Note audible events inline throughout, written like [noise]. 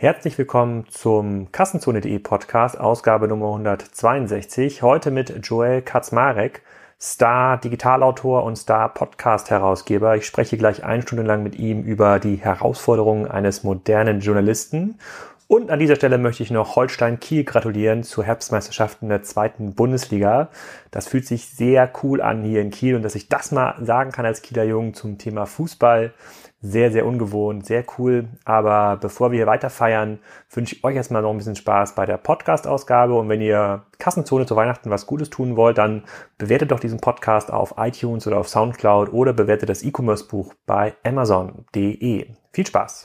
Herzlich willkommen zum Kassenzone.de Podcast, Ausgabe Nummer 162. Heute mit Joel Kaczmarek, Star Digitalautor und Star Podcast Herausgeber. Ich spreche gleich eine Stunde lang mit ihm über die Herausforderungen eines modernen Journalisten. Und an dieser Stelle möchte ich noch Holstein Kiel gratulieren zur Herbstmeisterschaften der zweiten Bundesliga. Das fühlt sich sehr cool an hier in Kiel und dass ich das mal sagen kann als Kieler Jungen zum Thema Fußball sehr, sehr ungewohnt, sehr cool. Aber bevor wir hier weiter feiern, wünsche ich euch erstmal noch ein bisschen Spaß bei der Podcast-Ausgabe. Und wenn ihr Kassenzone zu Weihnachten was Gutes tun wollt, dann bewertet doch diesen Podcast auf iTunes oder auf Soundcloud oder bewertet das E-Commerce-Buch bei Amazon.de. Viel Spaß!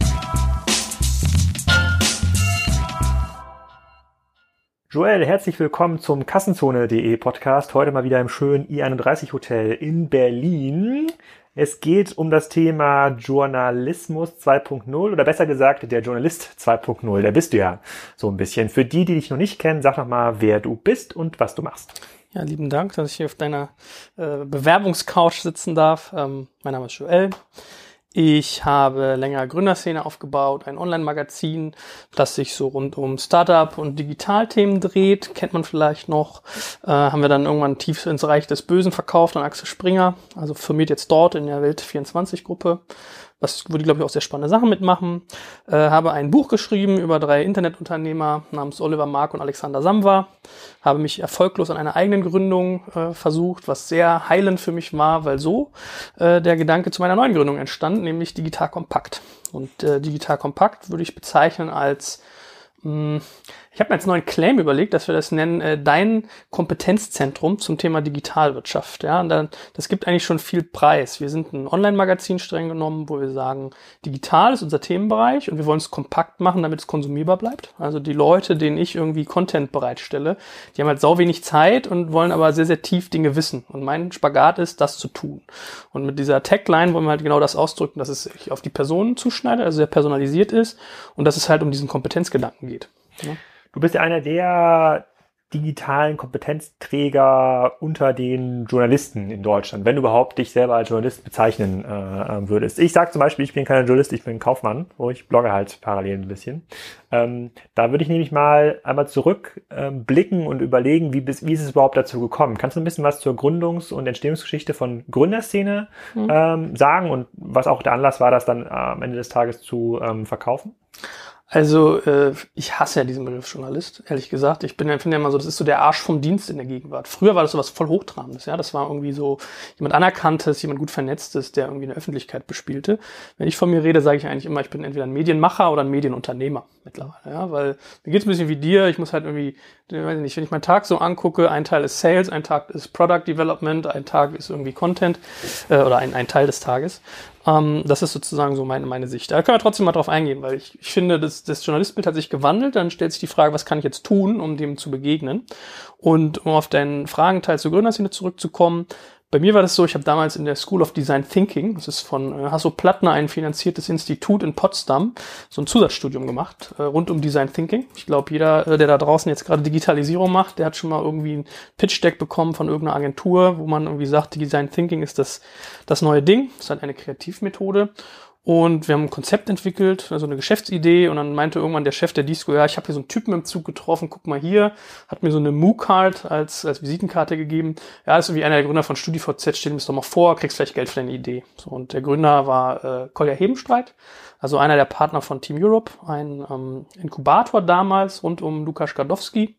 Joel, herzlich willkommen zum Kassenzone.de Podcast. Heute mal wieder im schönen i31 Hotel in Berlin. Es geht um das Thema Journalismus 2.0 oder besser gesagt der Journalist 2.0. Der bist du ja so ein bisschen. Für die, die dich noch nicht kennen, sag noch mal, wer du bist und was du machst. Ja, lieben Dank, dass ich hier auf deiner äh, Bewerbungscouch sitzen darf. Ähm, mein Name ist Joel. Ich habe länger Gründerszene aufgebaut, ein Online-Magazin, das sich so rund um Startup und Digitalthemen dreht. Kennt man vielleicht noch. Äh, haben wir dann irgendwann tief ins Reich des Bösen verkauft an Axel Springer. Also firmiert jetzt dort in der Welt 24 Gruppe was, wo die, glaube ich, auch sehr spannende Sachen mitmachen. Äh, habe ein Buch geschrieben über drei Internetunternehmer namens Oliver Mark und Alexander Samwa. Habe mich erfolglos an einer eigenen Gründung äh, versucht, was sehr heilend für mich war, weil so äh, der Gedanke zu meiner neuen Gründung entstand, nämlich Digital Kompakt. Und äh, Digital Kompakt würde ich bezeichnen als ich habe mir jetzt einen neuen Claim überlegt, dass wir das nennen, äh, dein Kompetenzzentrum zum Thema Digitalwirtschaft. Ja, und dann, das gibt eigentlich schon viel Preis. Wir sind ein Online-Magazin streng genommen, wo wir sagen, digital ist unser Themenbereich und wir wollen es kompakt machen, damit es konsumierbar bleibt. Also die Leute, denen ich irgendwie Content bereitstelle, die haben halt sau wenig Zeit und wollen aber sehr, sehr tief Dinge wissen. Und mein Spagat ist, das zu tun. Und mit dieser Tagline wollen wir halt genau das ausdrücken, dass es sich auf die Personen zuschneidet, also sehr personalisiert ist und dass es halt um diesen Kompetenzgedanken geht. Ja. Du bist ja einer der digitalen Kompetenzträger unter den Journalisten in Deutschland, wenn du überhaupt dich selber als Journalist bezeichnen äh, würdest. Ich sage zum Beispiel, ich bin kein Journalist, ich bin Kaufmann, wo ich blogge halt parallel ein bisschen. Ähm, da würde ich nämlich mal einmal zurückblicken ähm, und überlegen, wie, wie ist es überhaupt dazu gekommen? Kannst du ein bisschen was zur Gründungs- und Entstehungsgeschichte von Gründerszene mhm. ähm, sagen und was auch der Anlass war, das dann am Ende des Tages zu ähm, verkaufen? Also äh, ich hasse ja diesen Begriff Journalist, ehrlich gesagt. Ich bin finde ja immer so, das ist so der Arsch vom Dienst in der Gegenwart. Früher war das so was voll Hochtrabendes, ja. Das war irgendwie so jemand Anerkanntes, jemand gut Vernetztes, der irgendwie eine Öffentlichkeit bespielte. Wenn ich von mir rede, sage ich eigentlich immer, ich bin entweder ein Medienmacher oder ein Medienunternehmer mittlerweile, ja. Weil mir geht's ein bisschen wie dir. Ich muss halt irgendwie, weiß ich nicht, wenn ich meinen Tag so angucke, ein Teil ist Sales, ein Tag ist Product Development, ein Tag ist irgendwie Content äh, oder ein, ein Teil des Tages. Ähm, das ist sozusagen so meine, meine Sicht. Da können wir trotzdem mal drauf eingehen, weil ich, ich finde, das, das Journalistbild hat sich gewandelt. Dann stellt sich die Frage, was kann ich jetzt tun, um dem zu begegnen? Und um auf deinen Fragenteil zur Gründerszene zurückzukommen, bei mir war das so, ich habe damals in der School of Design Thinking, das ist von äh, Hasso Plattner ein finanziertes Institut in Potsdam, so ein Zusatzstudium gemacht, äh, rund um Design Thinking. Ich glaube, jeder, äh, der da draußen jetzt gerade Digitalisierung macht, der hat schon mal irgendwie ein Pitch-Deck bekommen von irgendeiner Agentur, wo man irgendwie sagt, Design Thinking ist das, das neue Ding, ist halt eine Kreativmethode. Und wir haben ein Konzept entwickelt, also eine Geschäftsidee. Und dann meinte irgendwann der Chef der Disco, ja, ich habe hier so einen Typen im Zug getroffen, guck mal hier, hat mir so eine Moo-Card als, als Visitenkarte gegeben. Ja, das ist wie einer der Gründer von StudiVZ, stell dir das doch mal vor, kriegst vielleicht Geld für deine Idee. So, und der Gründer war äh, Kolja Hebenstreit, also einer der Partner von Team Europe, ein ähm, Inkubator damals rund um Lukas Gadowski.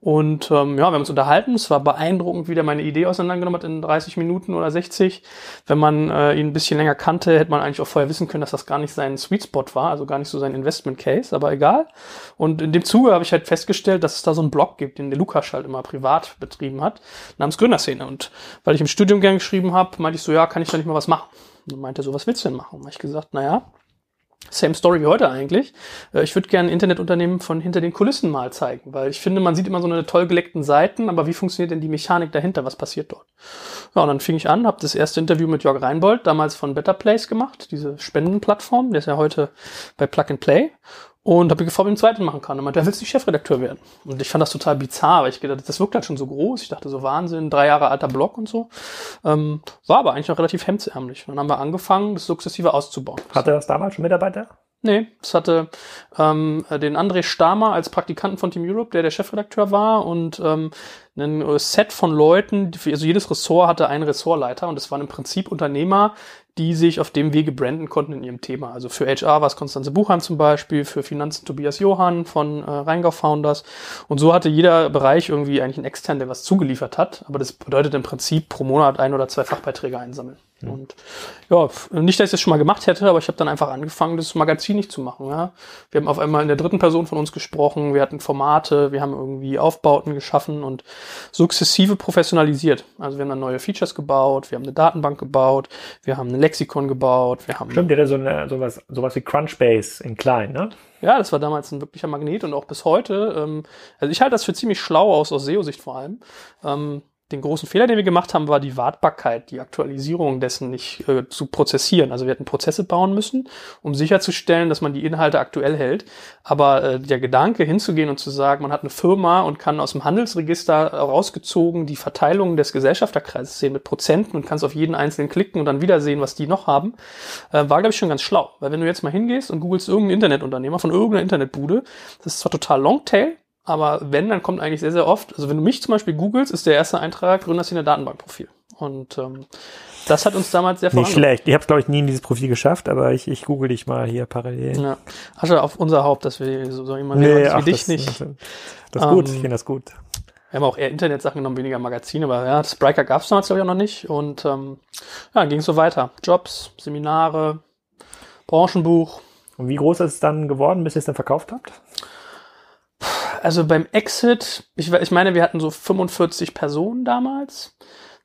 Und ähm, ja, wir haben uns unterhalten. Es war beeindruckend, wie der meine Idee auseinandergenommen hat in 30 Minuten oder 60. Wenn man äh, ihn ein bisschen länger kannte, hätte man eigentlich auch vorher wissen können, dass das gar nicht sein Sweet Spot war, also gar nicht so sein Investment Case, aber egal. Und in dem Zuge habe ich halt festgestellt, dass es da so einen Blog gibt, den der Lukas halt immer privat betrieben hat, namens Gründerszene. Und weil ich im Studium gern geschrieben habe, meinte ich so, ja, kann ich da nicht mal was machen? Und meinte so, was willst du denn machen? Und ich gesagt, naja, Same Story wie heute eigentlich. Äh, ich würde gerne Internetunternehmen von hinter den Kulissen mal zeigen, weil ich finde, man sieht immer so eine toll geleckten Seiten, aber wie funktioniert denn die Mechanik dahinter? Was passiert dort? Ja, und dann fing ich an, habe das erste Interview mit Jörg Reinbold, damals von Better Place gemacht, diese Spendenplattform, der ist ja heute bei Plug and Play und habe gefragt, ob ich einen zweiten machen kann. Und meinte, er willst du Chefredakteur werden? Und ich fand das total bizarr, weil ich gedacht, das wirkt halt schon so groß. Ich dachte so Wahnsinn, drei Jahre alter Blog und so. Ähm, war aber eigentlich auch relativ hemdsärmlich. Und dann haben wir angefangen, das sukzessive auszubauen. Hatte das damals schon Mitarbeiter? Nee, es hatte ähm, den André Stamer als Praktikanten von Team Europe, der der Chefredakteur war und ähm, ein Set von Leuten, also jedes Ressort hatte einen Ressortleiter und es waren im Prinzip Unternehmer, die sich auf dem Wege branden konnten in ihrem Thema. Also für HR war es Konstanze Buchheim zum Beispiel, für Finanzen Tobias Johann von äh, Rheingau Founders. Und so hatte jeder Bereich irgendwie eigentlich einen externen, der was zugeliefert hat. Aber das bedeutet im Prinzip pro Monat ein oder zwei Fachbeiträge einsammeln. Mhm. Und ja, nicht, dass ich das schon mal gemacht hätte, aber ich habe dann einfach angefangen, das Magazin nicht zu machen. Ja. Wir haben auf einmal in der dritten Person von uns gesprochen, wir hatten Formate, wir haben irgendwie Aufbauten geschaffen und sukzessive professionalisiert. Also wir haben dann neue Features gebaut, wir haben eine Datenbank gebaut, wir haben ein Lexikon gebaut, wir haben. Stimmt, der so eine, sowas, sowas wie Crunchbase in klein, ne? Ja, das war damals ein wirklicher Magnet und auch bis heute. Ähm, also ich halte das für ziemlich schlau aus, aus SEO-Sicht vor allem. Ähm, den großen Fehler, den wir gemacht haben, war die Wartbarkeit, die Aktualisierung dessen nicht äh, zu prozessieren. Also wir hätten Prozesse bauen müssen, um sicherzustellen, dass man die Inhalte aktuell hält. Aber äh, der Gedanke, hinzugehen und zu sagen, man hat eine Firma und kann aus dem Handelsregister rausgezogen die Verteilung des Gesellschafterkreises sehen mit Prozenten und kannst auf jeden einzelnen klicken und dann wieder sehen, was die noch haben, äh, war, glaube ich, schon ganz schlau. Weil wenn du jetzt mal hingehst und googelst irgendeinen Internetunternehmer von irgendeiner Internetbude, das ist zwar total Longtail, aber wenn, dann kommt eigentlich sehr, sehr oft, also wenn du mich zum Beispiel googelst, ist der erste Eintrag Gründerszene Datenbankprofil. Und ähm, das hat uns damals sehr Nicht schlecht. Ich habe es, glaube ich, nie in dieses Profil geschafft, aber ich, ich google dich mal hier parallel. Ja. Asche auf unser Haupt, dass wir so, so jemand nee, wie ach, dich das, nicht. Das, das ist gut, Ähm, ich finde das gut. Wir haben auch eher Internetsachen genommen, weniger Magazine, aber ja, Spriker gab es damals, glaube ich, auch noch nicht. Und ähm, ja, ging so weiter. Jobs, Seminare, Branchenbuch. Und wie groß ist es dann geworden, bis ihr es dann verkauft habt? Also beim Exit, ich, ich meine, wir hatten so 45 Personen damals.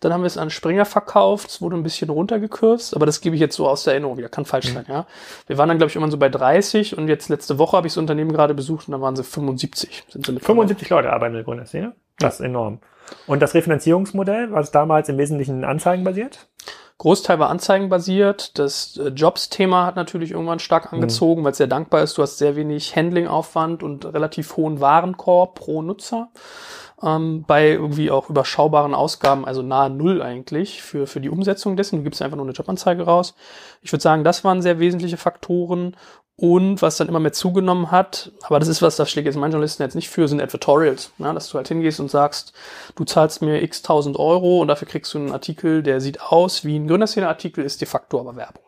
Dann haben wir es an Springer verkauft, es wurde ein bisschen runtergekürzt, aber das gebe ich jetzt so aus der Erinnerung wieder, kann falsch sein, ja. Wir waren dann, glaube ich, irgendwann so bei 30 und jetzt letzte Woche habe ich das Unternehmen gerade besucht und dann waren sie 75. Sind sie mit 75 Leute arbeiten in der Gründerszene. Das ist enorm. Und das Refinanzierungsmodell, war es damals im Wesentlichen anzeigenbasiert? Großteil war anzeigenbasiert. Das äh, Jobs-Thema hat natürlich irgendwann stark angezogen, weil es sehr dankbar ist. Du hast sehr wenig Handling-Aufwand und relativ hohen Warenkorb pro Nutzer. Ähm, bei irgendwie auch überschaubaren Ausgaben, also nahe Null eigentlich für, für die Umsetzung dessen. Du gibst einfach nur eine Jobanzeige raus. Ich würde sagen, das waren sehr wesentliche Faktoren. Und was dann immer mehr zugenommen hat, aber das ist was, das schlägt jetzt meinen Journalisten jetzt nicht für, sind Advertorials. Ja, dass du halt hingehst und sagst, du zahlst mir x tausend Euro und dafür kriegst du einen Artikel, der sieht aus wie ein Gründerszene-Artikel, ist de facto aber Werbung.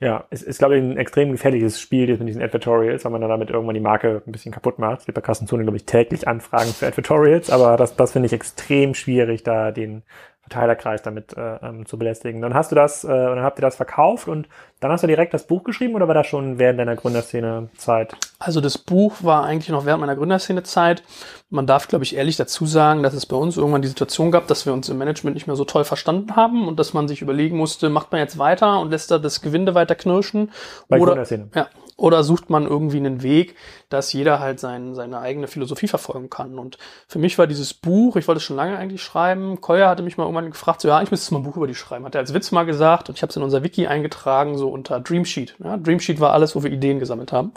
Ja, es ist, glaube ich, ein extrem gefährliches Spiel jetzt mit diesen Advertorials, weil man dann damit irgendwann die Marke ein bisschen kaputt macht. Es gibt bei Kassenzone, glaube ich, täglich Anfragen für Advertorials, aber das, das finde ich extrem schwierig, da den Verteilerkreis damit äh, ähm, zu belästigen. Dann hast du das, äh, und dann habt ihr das verkauft und dann hast du direkt das Buch geschrieben oder war das schon während deiner Gründerszene-Zeit? Also das Buch war eigentlich noch während meiner Gründerszene-Zeit. Man darf, glaube ich, ehrlich dazu sagen, dass es bei uns irgendwann die Situation gab, dass wir uns im Management nicht mehr so toll verstanden haben und dass man sich überlegen musste, macht man jetzt weiter und lässt da das Gewinde weiter knirschen? Bei oder, Gründerszene. ja, oder sucht man irgendwie einen Weg, dass jeder halt sein, seine eigene Philosophie verfolgen kann. Und für mich war dieses Buch, ich wollte es schon lange eigentlich schreiben, Koya hatte mich mal irgendwann gefragt, so ja, ich müsste mal ein Buch über die schreiben. Hat er als Witz mal gesagt und ich habe es in unser Wiki eingetragen, so unter Dreamsheet. Ja, Dreamsheet war alles, wo wir Ideen gesammelt haben.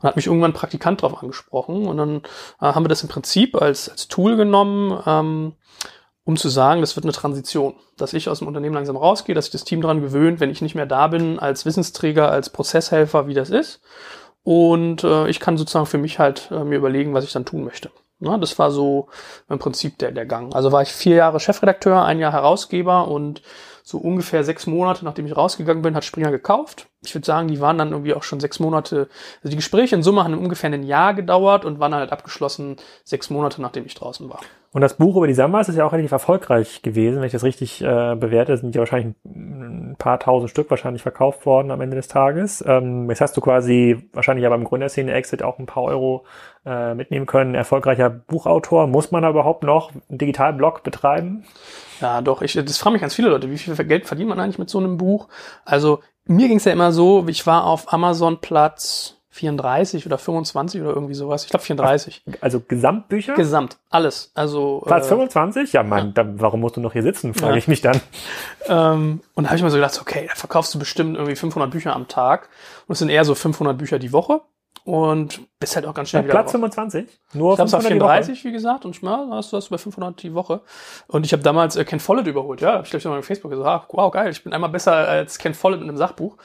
Und hat mich irgendwann ein Praktikant drauf angesprochen. Und dann äh, haben wir das im Prinzip als, als Tool genommen, ähm, um zu sagen, das wird eine Transition. Dass ich aus dem Unternehmen langsam rausgehe, dass sich das Team daran gewöhnt, wenn ich nicht mehr da bin, als Wissensträger, als Prozesshelfer, wie das ist. Und äh, ich kann sozusagen für mich halt äh, mir überlegen, was ich dann tun möchte. Na, das war so im Prinzip der, der Gang. Also war ich vier Jahre Chefredakteur, ein Jahr Herausgeber und so ungefähr sechs Monate, nachdem ich rausgegangen bin, hat Springer gekauft. Ich würde sagen, die waren dann irgendwie auch schon sechs Monate, also die Gespräche in Summe haben ungefähr ein Jahr gedauert und waren halt abgeschlossen sechs Monate, nachdem ich draußen war. Und das Buch über die Samwas ist ja auch relativ erfolgreich gewesen, wenn ich das richtig äh, bewerte, sind ja wahrscheinlich ein paar tausend Stück wahrscheinlich verkauft worden am Ende des Tages. Ähm, jetzt hast du quasi wahrscheinlich ja beim Gründerszene-Exit auch ein paar Euro äh, mitnehmen können. Erfolgreicher Buchautor, muss man da überhaupt noch einen Digitalblog betreiben? Ja, doch, ich, das fragen mich ganz viele Leute, wie viel Geld verdient man eigentlich mit so einem Buch? Also mir ging es ja immer so, ich war auf Amazon Platz 34 oder 25 oder irgendwie sowas. Ich glaube 34. Also Gesamtbücher? Gesamt, alles. Also Platz äh, 25? Ja, Mann, dann, warum musst du noch hier sitzen, frage Ja. ich mich dann. ähm, und da habe ich mir so gedacht, okay, da verkaufst du bestimmt irgendwie 500 Bücher am Tag. Und es sind eher so 500 Bücher die Woche. Und bist halt auch ganz schnell ja, Platz 25? Nur ich glaube, es war 34, wie gesagt, und ja, hast du das bei 500 die Woche. Und ich habe damals äh, Ken Follett überholt, ja, habe ich glaube ich mal auf Facebook gesagt, ah, wow, geil, ich bin einmal besser als Ken Follett mit einem Sachbuch.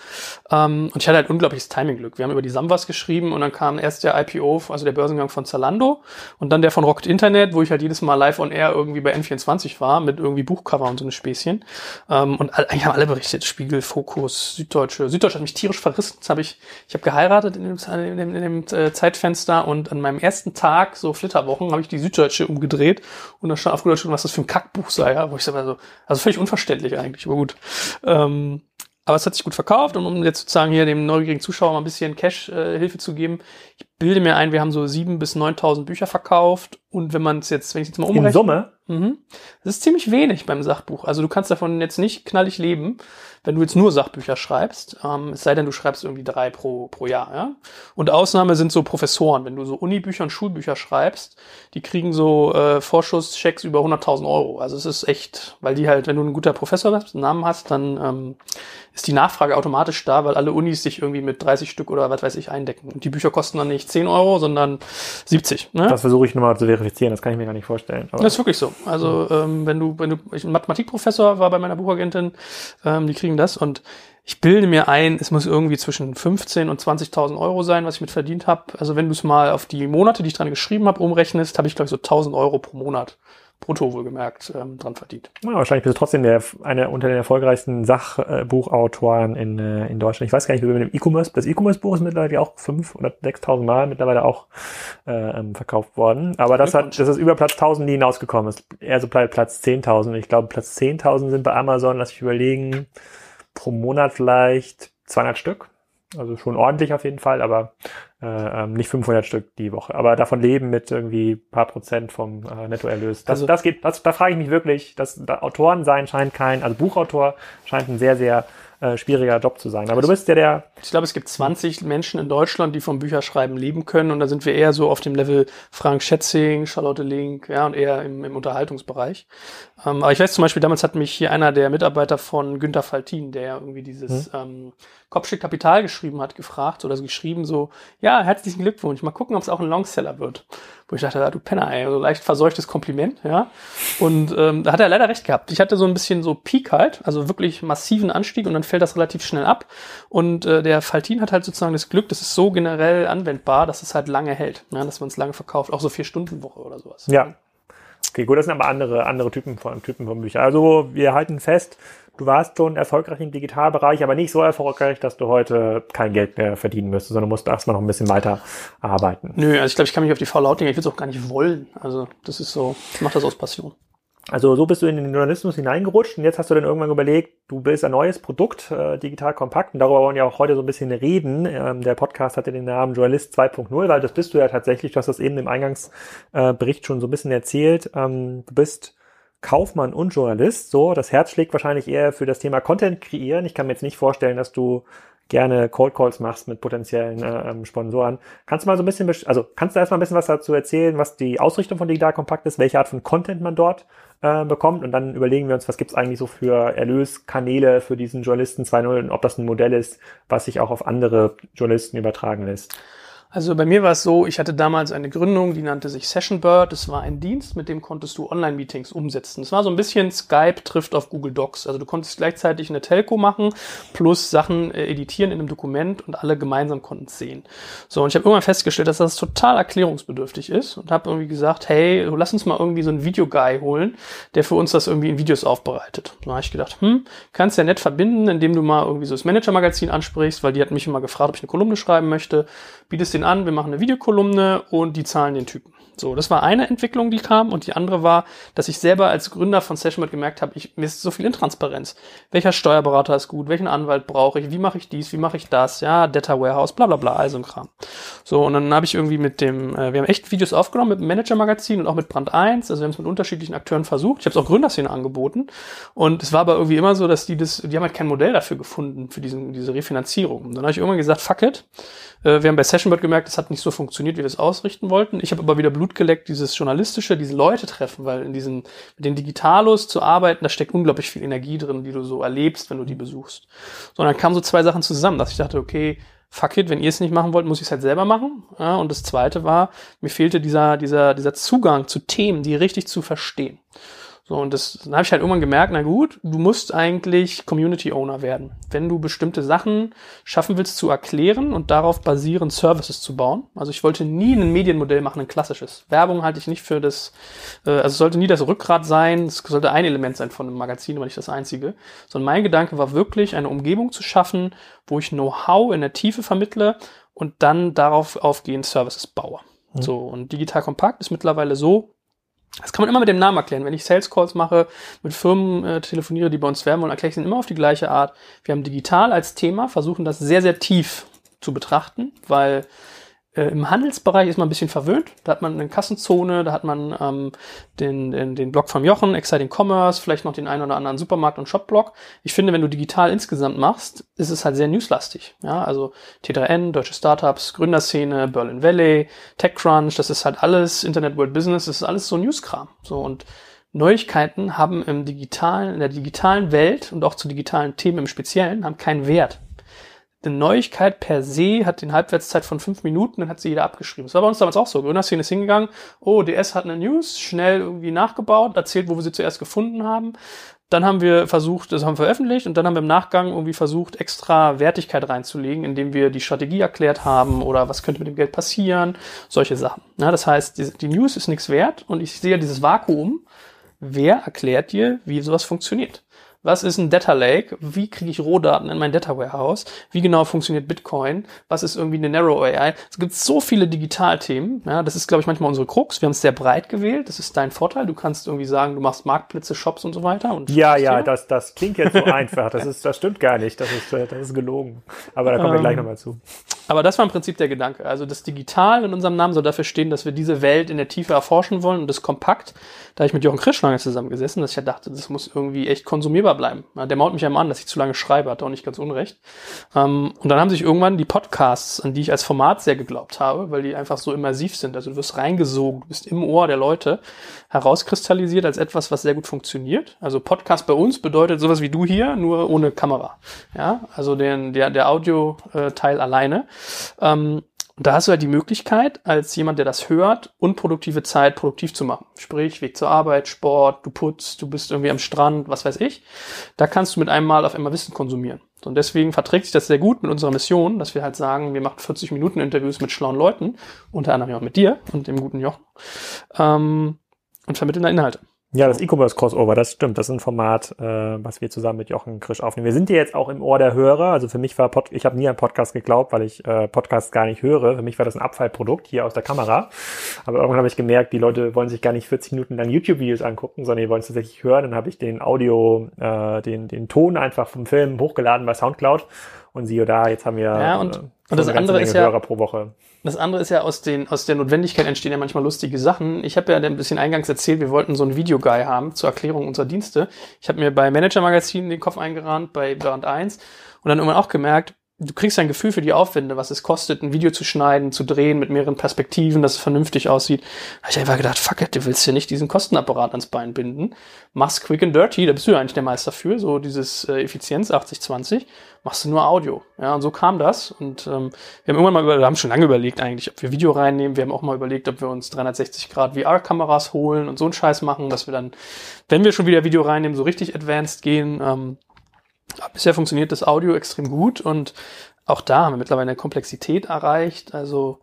Ähm, und ich hatte halt unglaubliches Timing-Glück. Wir haben über die Samwas geschrieben und dann kam erst der IPO, also der Börsengang von Zalando und dann der von Rocket Internet, wo ich halt jedes Mal live on air irgendwie bei N24 war mit irgendwie Buchcover und so eine Späßchen. Ähm, und eigentlich haben alle berichtet, Spiegel, Fokus, Süddeutsche. Süddeutsche hat mich tierisch verrissen. Das habe ich, ich habe geheiratet in dem, in dem, in dem äh, Zeitfenster und an meinem ersten Tag, so Flitterwochen, habe ich die Süddeutsche umgedreht und da stand auf Gut was das für ein Kackbuch sei, ja, wo ich so, also, also völlig unverständlich eigentlich, aber gut. Ähm, aber es hat sich gut verkauft und um jetzt sozusagen hier dem neugierigen Zuschauer mal ein bisschen Cash-Hilfe äh, zu geben, ich bilde mir ein, wir haben so sieben bis neuntausend Bücher verkauft und wenn man es jetzt, wenn ich jetzt mal umrechne. In Summe? Mhm, das ist ziemlich wenig beim Sachbuch. Also du kannst davon jetzt nicht knallig leben wenn du jetzt nur Sachbücher schreibst, ähm, es sei denn, du schreibst irgendwie drei pro, pro Jahr, ja. Und Ausnahme sind so Professoren. Wenn du so Unibücher und Schulbücher schreibst, die kriegen so äh, Vorschusschecks über 100.000 Euro. Also es ist echt, weil die halt, wenn du ein guter Professor bist, einen Namen hast, dann ähm, ist die Nachfrage automatisch da, weil alle Unis sich irgendwie mit 30 Stück oder was weiß ich eindecken. Und die Bücher kosten dann nicht 10 Euro, sondern 70. Ne? Das versuche ich nochmal zu verifizieren, das kann ich mir gar nicht vorstellen. Das ist wirklich so. Also ähm, wenn du, wenn du, ich, ein Mathematikprofessor war bei meiner Buchagentin, ähm, die kriegen das und ich bilde mir ein, es muss irgendwie zwischen 15 und 20.000 Euro sein, was ich mit verdient habe. Also wenn du es mal auf die Monate, die ich dran geschrieben habe, umrechnest, habe ich glaube ich so 1.000 Euro pro Monat brutto wohlgemerkt ähm, dran verdient. Ja, wahrscheinlich bist du trotzdem der, einer unter den erfolgreichsten Sachbuchautoren in, äh, in Deutschland. Ich weiß gar nicht, wie mit dem E-Commerce, das E-Commerce-Buch ist mittlerweile auch fünf oder 6.000 Mal mittlerweile auch äh, ähm, verkauft worden. Aber das hat, das ist über Platz 1.000 nie hinausgekommen. Ist eher so Platz 10.000. Ich glaube, Platz 10.000 sind bei Amazon, lass ich überlegen, pro Monat vielleicht 200 Stück. Also schon ordentlich auf jeden Fall, aber äh, ähm, nicht 500 Stück die Woche. Aber davon leben mit irgendwie paar Prozent vom äh, Nettoerlös. Das, also, das geht, das, da frage ich mich wirklich, dass da Autoren sein scheint kein, also Buchautor scheint ein sehr, sehr äh, schwieriger Job zu sein. Aber du bist ja der. Ich glaube, es gibt 20 Menschen in Deutschland, die vom Bücherschreiben leben können. Und da sind wir eher so auf dem Level Frank Schätzing, Charlotte Link, ja, und eher im, im Unterhaltungsbereich. Ähm, aber ich weiß zum Beispiel, damals hat mich hier einer der Mitarbeiter von Günter Faltin, der irgendwie dieses hm. ähm, Kopfstück Kapital geschrieben hat, gefragt oder so geschrieben so, ja, herzlichen Glückwunsch, mal gucken, ob es auch ein Longseller wird. Wo ich dachte, ah, du Penner, ey, so leicht verseuchtes Kompliment, ja. Und ähm, da hat er leider recht gehabt. Ich hatte so ein bisschen so Peak halt, also wirklich massiven Anstieg und dann fällt das relativ schnell ab. Und äh, der Faltin hat halt sozusagen das Glück, das ist so generell anwendbar, dass es halt lange hält, ja, dass man es lange verkauft, auch so vier Stunden Woche oder sowas. Ja, Okay, gut, das sind aber andere, andere Typen von, Typen von Büchern. Also wir halten fest, du warst schon erfolgreich im Digitalbereich, aber nicht so erfolgreich, dass du heute kein Geld mehr verdienen müsstest, sondern musst erstmal noch ein bisschen weiter arbeiten. Nö, also ich glaube, ich kann mich auf die Frau Lauting, ich würde es auch gar nicht wollen. Also das ist so, ich mache das aus Passion. Also so bist du in den Journalismus hineingerutscht und jetzt hast du dann irgendwann überlegt, du bist ein neues Produkt, äh, digital kompakt und darüber wollen wir auch heute so ein bisschen reden. Ähm, der Podcast hatte den Namen Journalist 2.0, weil das bist du ja tatsächlich, du hast das eben im Eingangsbericht äh, schon so ein bisschen erzählt. Ähm, du bist Kaufmann und Journalist, so, das Herz schlägt wahrscheinlich eher für das Thema Content kreieren. Ich kann mir jetzt nicht vorstellen, dass du gerne Cold Calls machst mit potenziellen äh, ähm, Sponsoren. Kannst du mal so ein bisschen, also kannst du erstmal ein bisschen was dazu erzählen, was die Ausrichtung von Digital Kompakt ist, welche Art von Content man dort äh, bekommt und dann überlegen wir uns, was gibt's eigentlich so für Erlöskanäle für diesen Journalisten 2.0 und ob das ein Modell ist, was sich auch auf andere Journalisten übertragen lässt. Also bei mir war es so, ich hatte damals eine Gründung, die nannte sich Sessionbird. Das war ein Dienst, mit dem konntest du Online-Meetings umsetzen. Es war so ein bisschen Skype trifft auf Google Docs. Also du konntest gleichzeitig eine Telco machen plus Sachen äh, editieren in einem Dokument und alle gemeinsam konnten es sehen. So, und ich habe irgendwann festgestellt, dass das total erklärungsbedürftig ist und habe irgendwie gesagt, hey, lass uns mal irgendwie so einen Videoguy holen, der für uns das irgendwie in Videos aufbereitet. Da habe ich gedacht, hm, kannst ja nett verbinden, indem du mal irgendwie so das Manager-Magazin ansprichst, weil die hat mich immer gefragt, ob ich eine Kolumne schreiben möchte bietest den an, wir machen eine Videokolumne und die zahlen den Typen. So, das war eine Entwicklung, die kam und die andere war, dass ich selber als Gründer von Sessionbot gemerkt habe, ich, mir ist so viel Intransparenz. Welcher Steuerberater ist gut? Welchen Anwalt brauche ich? Wie mache ich dies? Wie mache ich das? Ja, Data Warehouse, bla bla bla, all so ein Kram. So, und dann habe ich irgendwie mit dem, äh, wir haben echt Videos aufgenommen mit dem Manager-Magazin und auch mit Brand 1, also wir haben es mit unterschiedlichen Akteuren versucht. Ich habe es auch Gründerszene angeboten und es war aber irgendwie immer so, dass die das, die haben halt kein Modell dafür gefunden, für diesen, diese Refinanzierung. Und dann habe ich irgendwann gesagt, fuck it. Äh, wir haben bei Sessionbot gemerkt, es hat nicht so funktioniert, wie wir es ausrichten wollten. Ich habe aber wieder Blut geleckt, dieses journalistische, diese Leute treffen, weil in diesen, mit den Digitalos zu arbeiten, da steckt unglaublich viel Energie drin, die du so erlebst, wenn du die besuchst. So, und dann kamen so zwei Sachen zusammen, dass ich dachte, okay, fuck it, wenn ihr es nicht machen wollt, muss ich es halt selber machen. Ja, und das zweite war, mir fehlte dieser, dieser, dieser Zugang zu Themen, die richtig zu verstehen. So, und das dann habe ich halt irgendwann gemerkt, na gut, du musst eigentlich Community Owner werden. Wenn du bestimmte Sachen schaffen willst zu erklären und darauf basieren, Services zu bauen. Also ich wollte nie ein Medienmodell machen, ein klassisches. Werbung halte ich nicht für das, äh, also es sollte nie das Rückgrat sein, es sollte ein Element sein von einem Magazin, aber nicht das einzige. Sondern mein Gedanke war wirklich, eine Umgebung zu schaffen, wo ich Know-how in der Tiefe vermittle und dann darauf aufgehend Services baue. Mhm. So, und Digital Kompakt ist mittlerweile so, das kann man immer mit dem Namen erklären. Wenn ich Sales Calls mache, mit Firmen äh, telefoniere, die bei uns werben wollen, erkläre ich es immer auf die gleiche Art. Wir haben digital als Thema, versuchen das sehr, sehr tief zu betrachten, weil äh, Im Handelsbereich ist man ein bisschen verwöhnt. Da hat man eine Kassenzone, da hat man ähm, den, den, den Blog vom Jochen, Exciting Commerce, vielleicht noch den einen oder anderen Supermarkt- und Shop-Blog. Ich finde, wenn du digital insgesamt machst, ist es halt sehr newslastig. Ja, also T3N, deutsche Startups, Gründerszene, Berlin Valley, TechCrunch, das ist halt alles Internet World Business, das ist alles so Newskram. So und Neuigkeiten haben im digitalen, in der digitalen Welt und auch zu digitalen Themen im Speziellen haben keinen Wert eine Neuigkeit per se hat den Halbwertszeit von fünf Minuten, dann hat sie jeder abgeschrieben. Das war bei uns damals auch so. Gründerszene ist hingegangen, oh, DS hat eine News, schnell irgendwie nachgebaut, erzählt, wo wir sie zuerst gefunden haben. Dann haben wir versucht, das haben wir veröffentlicht und dann haben wir im Nachgang irgendwie versucht, extra Wertigkeit reinzulegen, indem wir die Strategie erklärt haben oder was könnte mit dem Geld passieren, solche Sachen. Ja, das heißt, die, die News ist nichts wert und ich sehe dieses Vakuum. Wer erklärt dir, wie sowas funktioniert? Was ist ein Data Lake? Wie kriege ich Rohdaten in mein Data Warehouse? Wie genau funktioniert Bitcoin? Was ist irgendwie eine Narrow AI? Es gibt so viele Digitalthemen. Ja, das ist, glaube ich, manchmal unsere Krux. Wir haben es sehr breit gewählt. Das ist dein Vorteil. Du kannst irgendwie sagen, du machst Marktplätze, Shops und so weiter. Und ja, ja, das, das klingt jetzt so [laughs] einfach. Das ist, das stimmt gar nicht. Das ist, das ist gelogen. Aber da kommen wir gleich ähm, nochmal zu. Aber das war im Prinzip der Gedanke. Also das Digital in unserem Namen soll dafür stehen, dass wir diese Welt in der Tiefe erforschen wollen und das kompakt. Da ich mit Jochen Krisch lange zusammengesessen, dass ich ja dachte, das muss irgendwie echt konsumierbar selber bleiben. Der maut mich ja immer an, dass ich zu lange schreibe, hat auch nicht ganz unrecht. Ähm, und dann haben sich irgendwann die Podcasts, an die ich als Format sehr geglaubt habe, weil die einfach so immersiv sind. Also du wirst reingesogen, du bist im Ohr der Leute, herauskristallisiert als etwas, was sehr gut funktioniert. Also Podcast bei uns bedeutet sowas wie du hier, nur ohne Kamera. Ja, also den, der, der Audio-Teil alleine. Ähm, und da hast du halt die Möglichkeit, als jemand, der das hört, unproduktive Zeit produktiv zu machen. Sprich, Weg zur Arbeit, Sport, du putzt, du bist irgendwie am Strand, was weiß ich. Da kannst du mit einem Mal auf einmal Wissen konsumieren. Und deswegen verträgt sich das sehr gut mit unserer Mission, dass wir halt sagen, wir machen 40 Minuten Interviews mit schlauen Leuten, unter anderem auch mit dir und dem guten Jochen, ähm, und vermitteln da Inhalte. Ja, das E-Commerce Crossover, das stimmt. Das ist ein Format, äh, was wir zusammen mit Jochen Krisch aufnehmen. Wir sind hier jetzt auch im Ohr der Hörer. Also für mich war Pod ich habe nie an Podcast geglaubt, weil ich äh, Podcasts gar nicht höre. Für mich war das ein Abfallprodukt hier aus der Kamera. Aber irgendwann habe ich gemerkt, die Leute wollen sich gar nicht 40 Minuten lang YouTube-Videos angucken, sondern die wollen es tatsächlich hören. Dann habe ich den Audio, äh, den, den Ton einfach vom Film hochgeladen bei Soundcloud. Und siehe da, jetzt haben wir ja, und, äh, und das andere ist ja, Hörer pro Woche. Das andere ist ja aus, den, aus der Notwendigkeit entstehen ja manchmal lustige Sachen. Ich habe ja ein bisschen eingangs erzählt, wir wollten so einen Videoguy haben zur Erklärung unserer Dienste. Ich habe mir bei Manager Magazin den Kopf eingerannt, bei Brand 1 und dann irgendwann auch gemerkt, du kriegst ein Gefühl für die Aufwände, was es kostet, ein Video zu schneiden, zu drehen mit mehreren Perspektiven, dass es vernünftig aussieht. Habe ich einfach gedacht, fuck it, du willst ja nicht diesen Kostenapparat ans Bein binden. Mach's quick and dirty, da bist du ja eigentlich der Meister für, so dieses äh, Effizienz 80-20, machst du nur Audio. Ja, und so kam das. Und ähm, wir haben irgendwann mal über, wir haben schon lange überlegt eigentlich, ob wir Video reinnehmen. Wir haben auch mal überlegt, ob wir uns 360 Grad VR-Kameras holen und so einen Scheiß machen, dass wir dann, wenn wir schon wieder Video reinnehmen, so richtig advanced gehen. Ähm, Bisher funktioniert das Audio extrem gut und auch da haben wir mittlerweile eine Komplexität erreicht. Also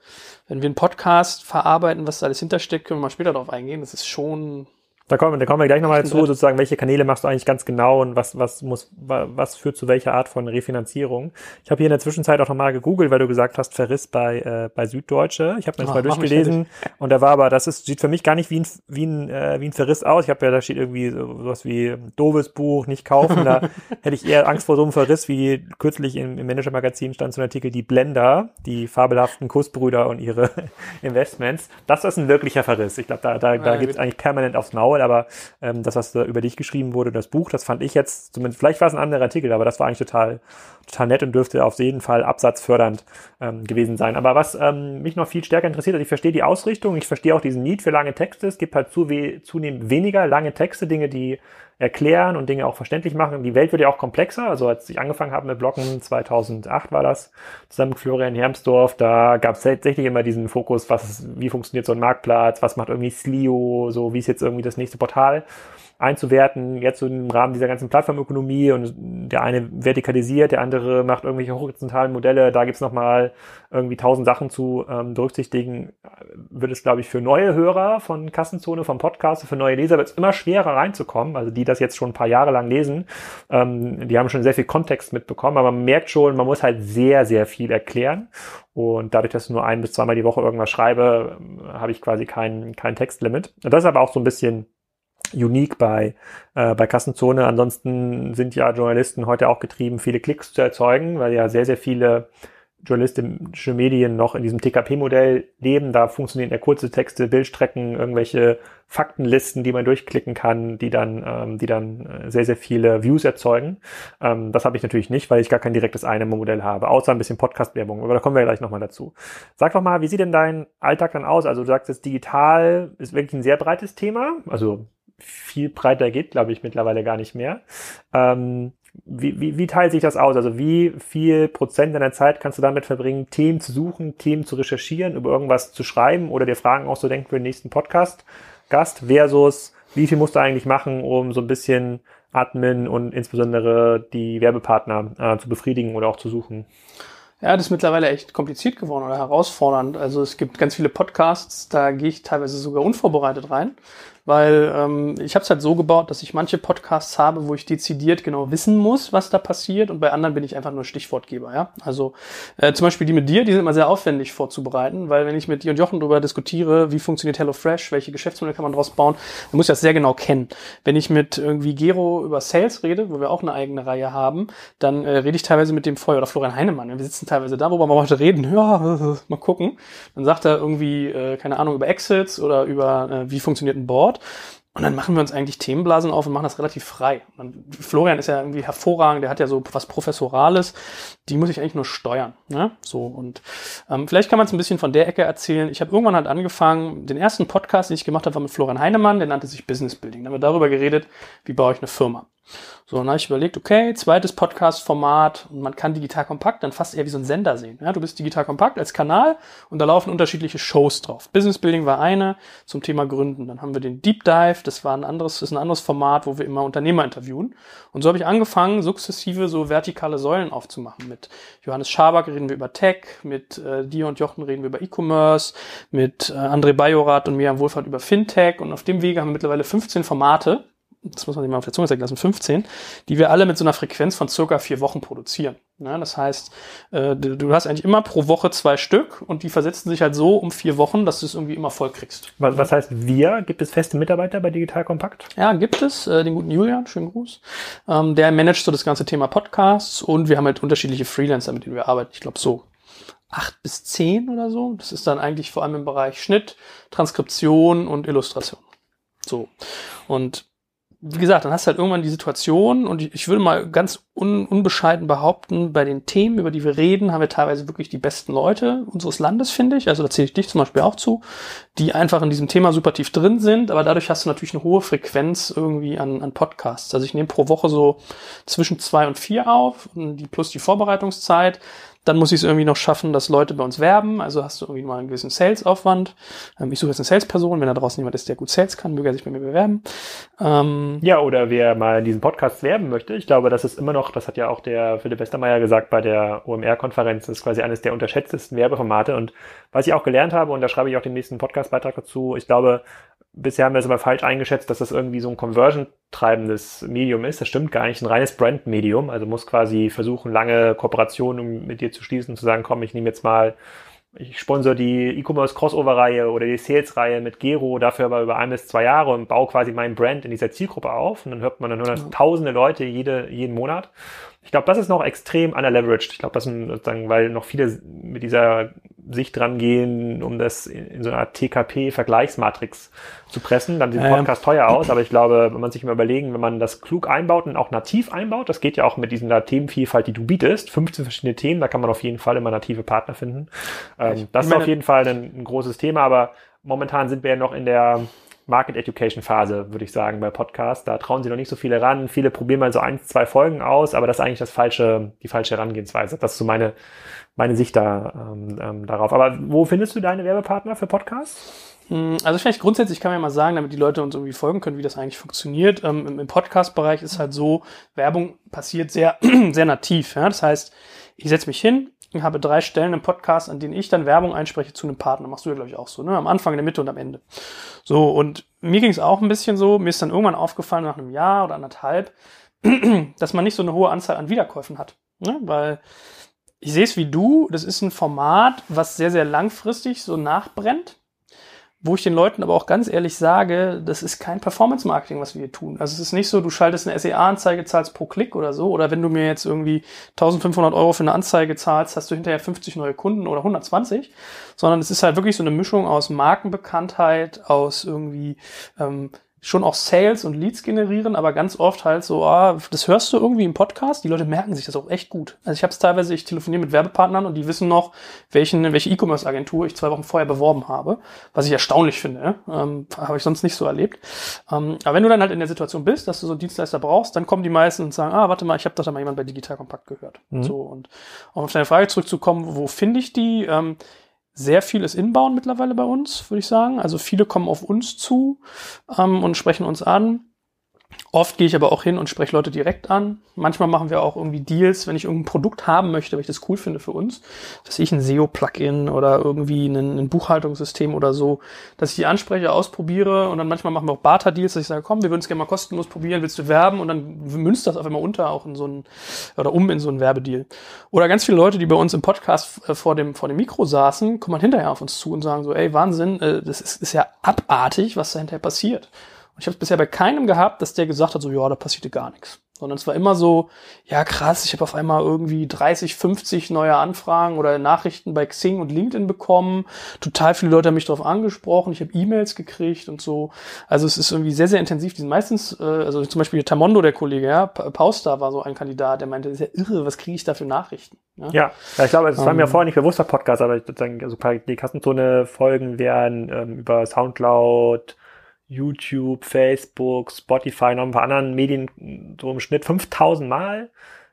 wenn wir einen Podcast verarbeiten, was da alles hintersteckt, können wir mal später darauf eingehen. Das ist schon da kommen, da kommen wir gleich nochmal zu, sozusagen, welche Kanäle machst du eigentlich ganz genau und was, was muss, was führt zu welcher Art von Refinanzierung. Ich habe hier in der Zwischenzeit auch nochmal gegoogelt, weil du gesagt hast, Verriss bei, äh, bei Süddeutsche. Ich habe das mal durchgelesen und da war aber, das ist, sieht für mich gar nicht wie ein, wie ein, äh, wie ein Verriss aus. Ich habe ja, da steht irgendwie sowas wie doofes Buch, nicht kaufen. Da [laughs] hätte ich eher Angst vor so einem Verriss, wie kürzlich im, im Manager-Magazin stand so ein Artikel, die Blender, die fabelhaften Kussbrüder und ihre [laughs] Investments. Das ist ein wirklicher Verriss. Ich glaube, da, da, da ja, gibt's eigentlich permanent aufs Maul toll, aber ähm, das, was da über dich geschrieben wurde, das Buch, das fand ich jetzt, zumindest, vielleicht war es ein anderer Artikel, aber das war eigentlich total, total nett und dürfte auf jeden Fall absatzfördernd ähm, gewesen sein. Aber was ähm, mich noch viel stärker interessiert, also ich verstehe die Ausrichtung, ich verstehe auch diesen Need für lange Texte. Es gibt halt zu we zunehmend weniger lange Texte, Dinge, die erklären und Dinge auch verständlich machen. Die Welt wird ja auch komplexer. Also als ich angefangen habe mit Bloggen, 2008 war das, zusammen mit Florian Hermsdorf, da gab es tatsächlich immer diesen Fokus, was, wie funktioniert so ein Marktplatz, was macht irgendwie Slio, so wie ist jetzt irgendwie das nächste Portal einzuwerten, jetzt so im Rahmen dieser ganzen Plattformökonomie und der eine vertikalisiert, der andere macht irgendwelche horizontalen Modelle, da gibt's nochmal irgendwie tausend Sachen zu ähm, berücksichtigen, wird es, glaube ich, für neue Hörer von Kassenzone, vom Podcast, für neue Leser wird es immer schwerer reinzukommen, also die das jetzt schon ein paar Jahre lang lesen, ähm, die haben schon sehr viel Kontext mitbekommen, aber man merkt schon, man muss halt sehr, sehr viel erklären und dadurch, dass ich nur ein bis zweimal die Woche irgendwas schreibe, habe ich quasi kein, kein Textlimit. Das ist aber auch so ein bisschen unique bei, äh, bei Kassenzone. Ansonsten sind ja Journalisten heute auch getrieben, viele Klicks zu erzeugen, weil ja sehr, sehr viele journalistische Medien noch in diesem TKP-Modell leben. Da funktionieren ja kurze Texte, Bildstrecken, irgendwelche Faktenlisten, die man durchklicken kann, die dann, ähm, die dann äh, sehr, sehr viele Views erzeugen. Ähm, das habe ich natürlich nicht, weil ich gar kein direktes Einnahmemodell habe, außer ein bisschen Podcast-Werbung. Aber da kommen wir gleich nochmal dazu. Sag doch mal, wie sieht denn dein Alltag dann aus? Also du sagst jetzt, digital ist wirklich ein sehr breites Thema. Also viel breiter geht, glaube ich, mittlerweile gar nicht mehr. Ähm, wie, wie, wie teilt sich das aus? Also wie viel Prozent deiner Zeit kannst du damit verbringen, Themen zu suchen, Themen zu recherchieren, über irgendwas zu schreiben oder dir Fragen auszudenken für den nächsten Podcast-Gast versus wie viel musst du eigentlich machen, um so ein bisschen Admin und insbesondere die Werbepartner äh, zu befriedigen oder auch zu suchen? Ja, das ist mittlerweile echt kompliziert geworden oder herausfordernd. Also es gibt ganz viele Podcasts, da gehe ich teilweise sogar unvorbereitet rein weil ähm, ich habe es halt so gebaut, dass ich manche Podcasts habe, wo ich dezidiert genau wissen muss, was da passiert und bei anderen bin ich einfach nur Stichwortgeber. Ja, also äh, zum Beispiel die mit dir, die sind immer sehr aufwendig vorzubereiten, weil wenn ich mit dir und Jochen darüber diskutiere, wie funktioniert HelloFresh, welche Geschäftsmodelle kann man daraus bauen, dann muss ich das sehr genau kennen. Wenn ich mit irgendwie Gero über Sales rede, wo wir auch eine eigene Reihe haben, dann äh, rede ich teilweise mit dem Feuer oder Florian Heinemann. Wir sitzen teilweise da, worüber wir heute reden. Ja, [laughs] mal gucken. Dann sagt er irgendwie, äh, keine Ahnung, über Exits oder über äh, wie funktioniert ein Board. Und dann machen wir uns eigentlich Themenblasen auf und machen das relativ frei. Und Florian ist ja irgendwie hervorragend, der hat ja so was Professorales, die muss ich eigentlich nur steuern. Ne? So, und ähm, vielleicht kann man es ein bisschen von der Ecke erzählen. Ich habe irgendwann halt angefangen, den ersten Podcast, den ich gemacht habe, war mit Florian Heinemann, der nannte sich Business Building. Da haben wir darüber geredet, wie baue ich eine Firma. So, dann habe ich überlegt, okay, zweites Podcast-Format und man kann digital kompakt dann fast eher wie so ein Sender sehen. Ja, du bist digital kompakt als Kanal und da laufen unterschiedliche Shows drauf. Business Building war eine zum Thema Gründen. Dann haben wir den Deep Dive, das war ein anderes, ist ein anderes Format, wo wir immer Unternehmer interviewen. Und so habe ich angefangen, sukzessive so vertikale Säulen aufzumachen. Mit Johannes Schaback reden wir über Tech, mit äh, dir und Jochen reden wir über E-Commerce, mit äh, André Bajorath und Miriam Wohlfahrt über Fintech und auf dem Wege haben wir mittlerweile 15 Formate, das muss man sich mal auf der Zunge zeigen lassen, 15, die wir alle mit so einer Frequenz von circa vier Wochen produzieren. Ja, das heißt, äh, du, du, hast eigentlich immer pro Woche zwei Stück und die versetzen sich halt so um vier Wochen, dass du es irgendwie immer voll kriegst. Was, was heißt wir? Gibt es feste Mitarbeiter bei Digital Kompakt? Ja, gibt es. Äh, den guten Julian, schönen Gruß. Ähm, der managt so das ganze Thema Podcasts und wir haben halt unterschiedliche Freelancer, mit denen wir arbeiten. Ich glaube so acht bis zehn oder so. Das ist dann eigentlich vor allem im Bereich Schnitt, Transkription und Illustration. So. Und wie gesagt, dann hast du halt irgendwann die Situation und ich, würde mal ganz un, unbescheiden behaupten, bei den Themen, über die wir reden, haben wir teilweise wirklich die besten Leute unseres Landes, finde ich. Also da zähle ich dich zum Beispiel auch zu, die einfach in diesem Thema super tief drin sind, aber dadurch hast du natürlich eine hohe Frequenz irgendwie an, an Podcasts. Also ich nehme pro Woche so zwischen zwei und vier auf, die plus die Vorbereitungszeit. Dann muss ich es irgendwie noch schaffen, dass Leute bei uns werben. Also hast du irgendwie mal einen gewissen Sales-Aufwand. Ähm, ich suche jetzt eine Sales-Person. Wenn da draußen jemand ist, der gut Sales kann, möge er sich bei mir bewerben. Ähm ja, oder wer mal in diesem Podcast werben möchte. Ich glaube, das ist immer noch, das hat ja auch der Philipp Westermeier gesagt bei der OMR-Konferenz, ist quasi eines der unterschätztesten Werbeformate. Und was ich auch gelernt habe, und da schreibe ich auch den nächsten Podcast-Beitrag dazu, ich glaube, bisher haben wir es aber falsch eingeschätzt, dass das irgendwie so ein Conversion-treibendes Medium ist. Das stimmt gar nicht. Ein reines Brand-Medium. Also muss quasi versuchen, lange Kooperationen mit dir zu schließen, zu sagen, komm, ich nehme jetzt mal ich sponsor die E-Commerce Crossover-Reihe oder die Sales-Reihe mit Gero, dafür aber über ein bis zwei Jahre und baue quasi mein Brand in dieser Zielgruppe auf. Und dann hört man dann nur tausende Leute jede, jeden Monat. Ich glaube, das ist noch extrem underleveraged. Ich glaube, das sind sozusagen, weil noch viele mit dieser Sicht dran gehen, um das in so einer TKP-Vergleichsmatrix zu pressen. Dann sieht der Podcast teuer aus, aber ich glaube, wenn man sich mal überlegen, wenn man das klug einbaut und auch nativ einbaut, das geht ja auch mit dieser Themenvielfalt, die du bietest, 15 verschiedene Themen, da kann man auf jeden Fall immer native Partner finden. Ähm, das ist auf jeden Fall ein, ein großes Thema, aber momentan sind wir ja noch in der Market Education Phase, würde ich sagen, bei Podcasts. Da trauen sie noch nicht so viele ran. Viele probieren mal so ein, zwei Folgen aus, aber das ist eigentlich das falsche, die falsche Herangehensweise. Das ist so meine, meine Sicht da, ähm, ähm, darauf. Aber wo findest du deine Werbepartner für Podcasts? Hm, also vielleicht grundsätzlich kann man ja mal sagen, damit die Leute uns irgendwie folgen können, wie das eigentlich funktioniert. Ähm, Im Podcast-Bereich ist halt so, Werbung passiert sehr, [clears throat] sehr nativ. Ja? Das heißt, ich setze mich hin, ich habe drei Stellen im Podcast, an denen ich dann Werbung einspreche zu einem Partner. Machst du ja, glaube ich, auch so, ne? Am Anfang, in der Mitte und am Ende. So, und mir ging es auch ein bisschen so, mir ist dann irgendwann aufgefallen, nach einem Jahr oder anderthalb, [clears throat] dass man nicht so eine hohe Anzahl an Wiederkäufen hat. Ne? Weil ich sehe es wie du, das ist ein Format, was sehr, sehr langfristig so nachbrennt wo ich den Leuten aber auch ganz ehrlich sage, das ist kein Performance-Marketing, was wir hier tun. Also es ist nicht so, du schaltest eine SEA-Anzeige, zahlst pro Klick oder so, oder wenn du mir jetzt irgendwie 1500 Euro für eine Anzeige zahlst, hast du hinterher 50 neue Kunden oder 120, sondern es ist halt wirklich so eine Mischung aus Markenbekanntheit, aus irgendwie ähm, schon auch Sales und Leads generieren, aber ganz oft halt so, ah, das hörst du irgendwie im Podcast, die Leute merken sich das auch echt gut. Also ich habe es teilweise, ich telefoniere mit Werbepartnern und die wissen noch, welchen, welche E-Commerce-Agentur ich zwei Wochen vorher beworben habe, was ich erstaunlich finde, ähm, habe ich sonst nicht so erlebt. Ähm, aber wenn du dann halt in der Situation bist, dass du so einen Dienstleister brauchst, dann kommen die meisten und sagen, ah, warte mal, ich habe doch da mal jemand bei Digital Kompakt gehört. Mhm. So und um auf deine Frage zurückzukommen, wo finde ich die? Ähm, sehr viel ist inbound mittlerweile bei uns, würde ich sagen. Also viele kommen auf uns zu ähm, und sprechen uns an. Oft gehe ich aber auch hin und spreche Leute direkt an. Manchmal machen wir auch irgendwie Deals, wenn ich irgendein Produkt haben möchte, weil ich das cool finde für uns, dass ich ein SEO-Plugin oder irgendwie ein, ein, Buchhaltungssystem oder so, dass ich die anspreche, ausprobiere und dann manchmal machen wir auch Barter-Deals, dass ich sage, komm, wir würden es gerne mal kostenlos probieren, willst du werben und dann münzt das auf einmal unter auch in so ein oder um in so einen Werbedeal. Oder ganz viele Leute, die bei uns im Podcast äh, vor dem vor dem Mikro saßen, kommen hinterher auf uns zu und sagen so, ey Wahnsinn, äh, das ist, ist ja abartig, was da hinterher passiert. Und ich habe es bisher bei keinem gehabt, dass der gesagt hat, so ja, da passierte gar nichts. Sondern es war immer so, ja krass, ich habe auf einmal irgendwie 30, 50 neue Anfragen oder Nachrichten bei Xing und LinkedIn bekommen. Total viele Leute haben mich darauf angesprochen, ich habe E-Mails gekriegt und so. Also es ist irgendwie sehr, sehr intensiv. Die sind meistens, äh, also zum Beispiel Tamondo, der Kollege, ja, Pauster war so ein Kandidat, der meinte, das ist ja irre, was kriege ich da für Nachrichten? Ja, ja, ja ich glaube, es war mir ähm, vorher nicht bewusster Podcast, aber ich würde sagen, also die Kassenzone-Folgen werden ähm, über Soundcloud, YouTube, Facebook, Spotify, noch ein paar anderen Medien so im Schnitt 5000 Mal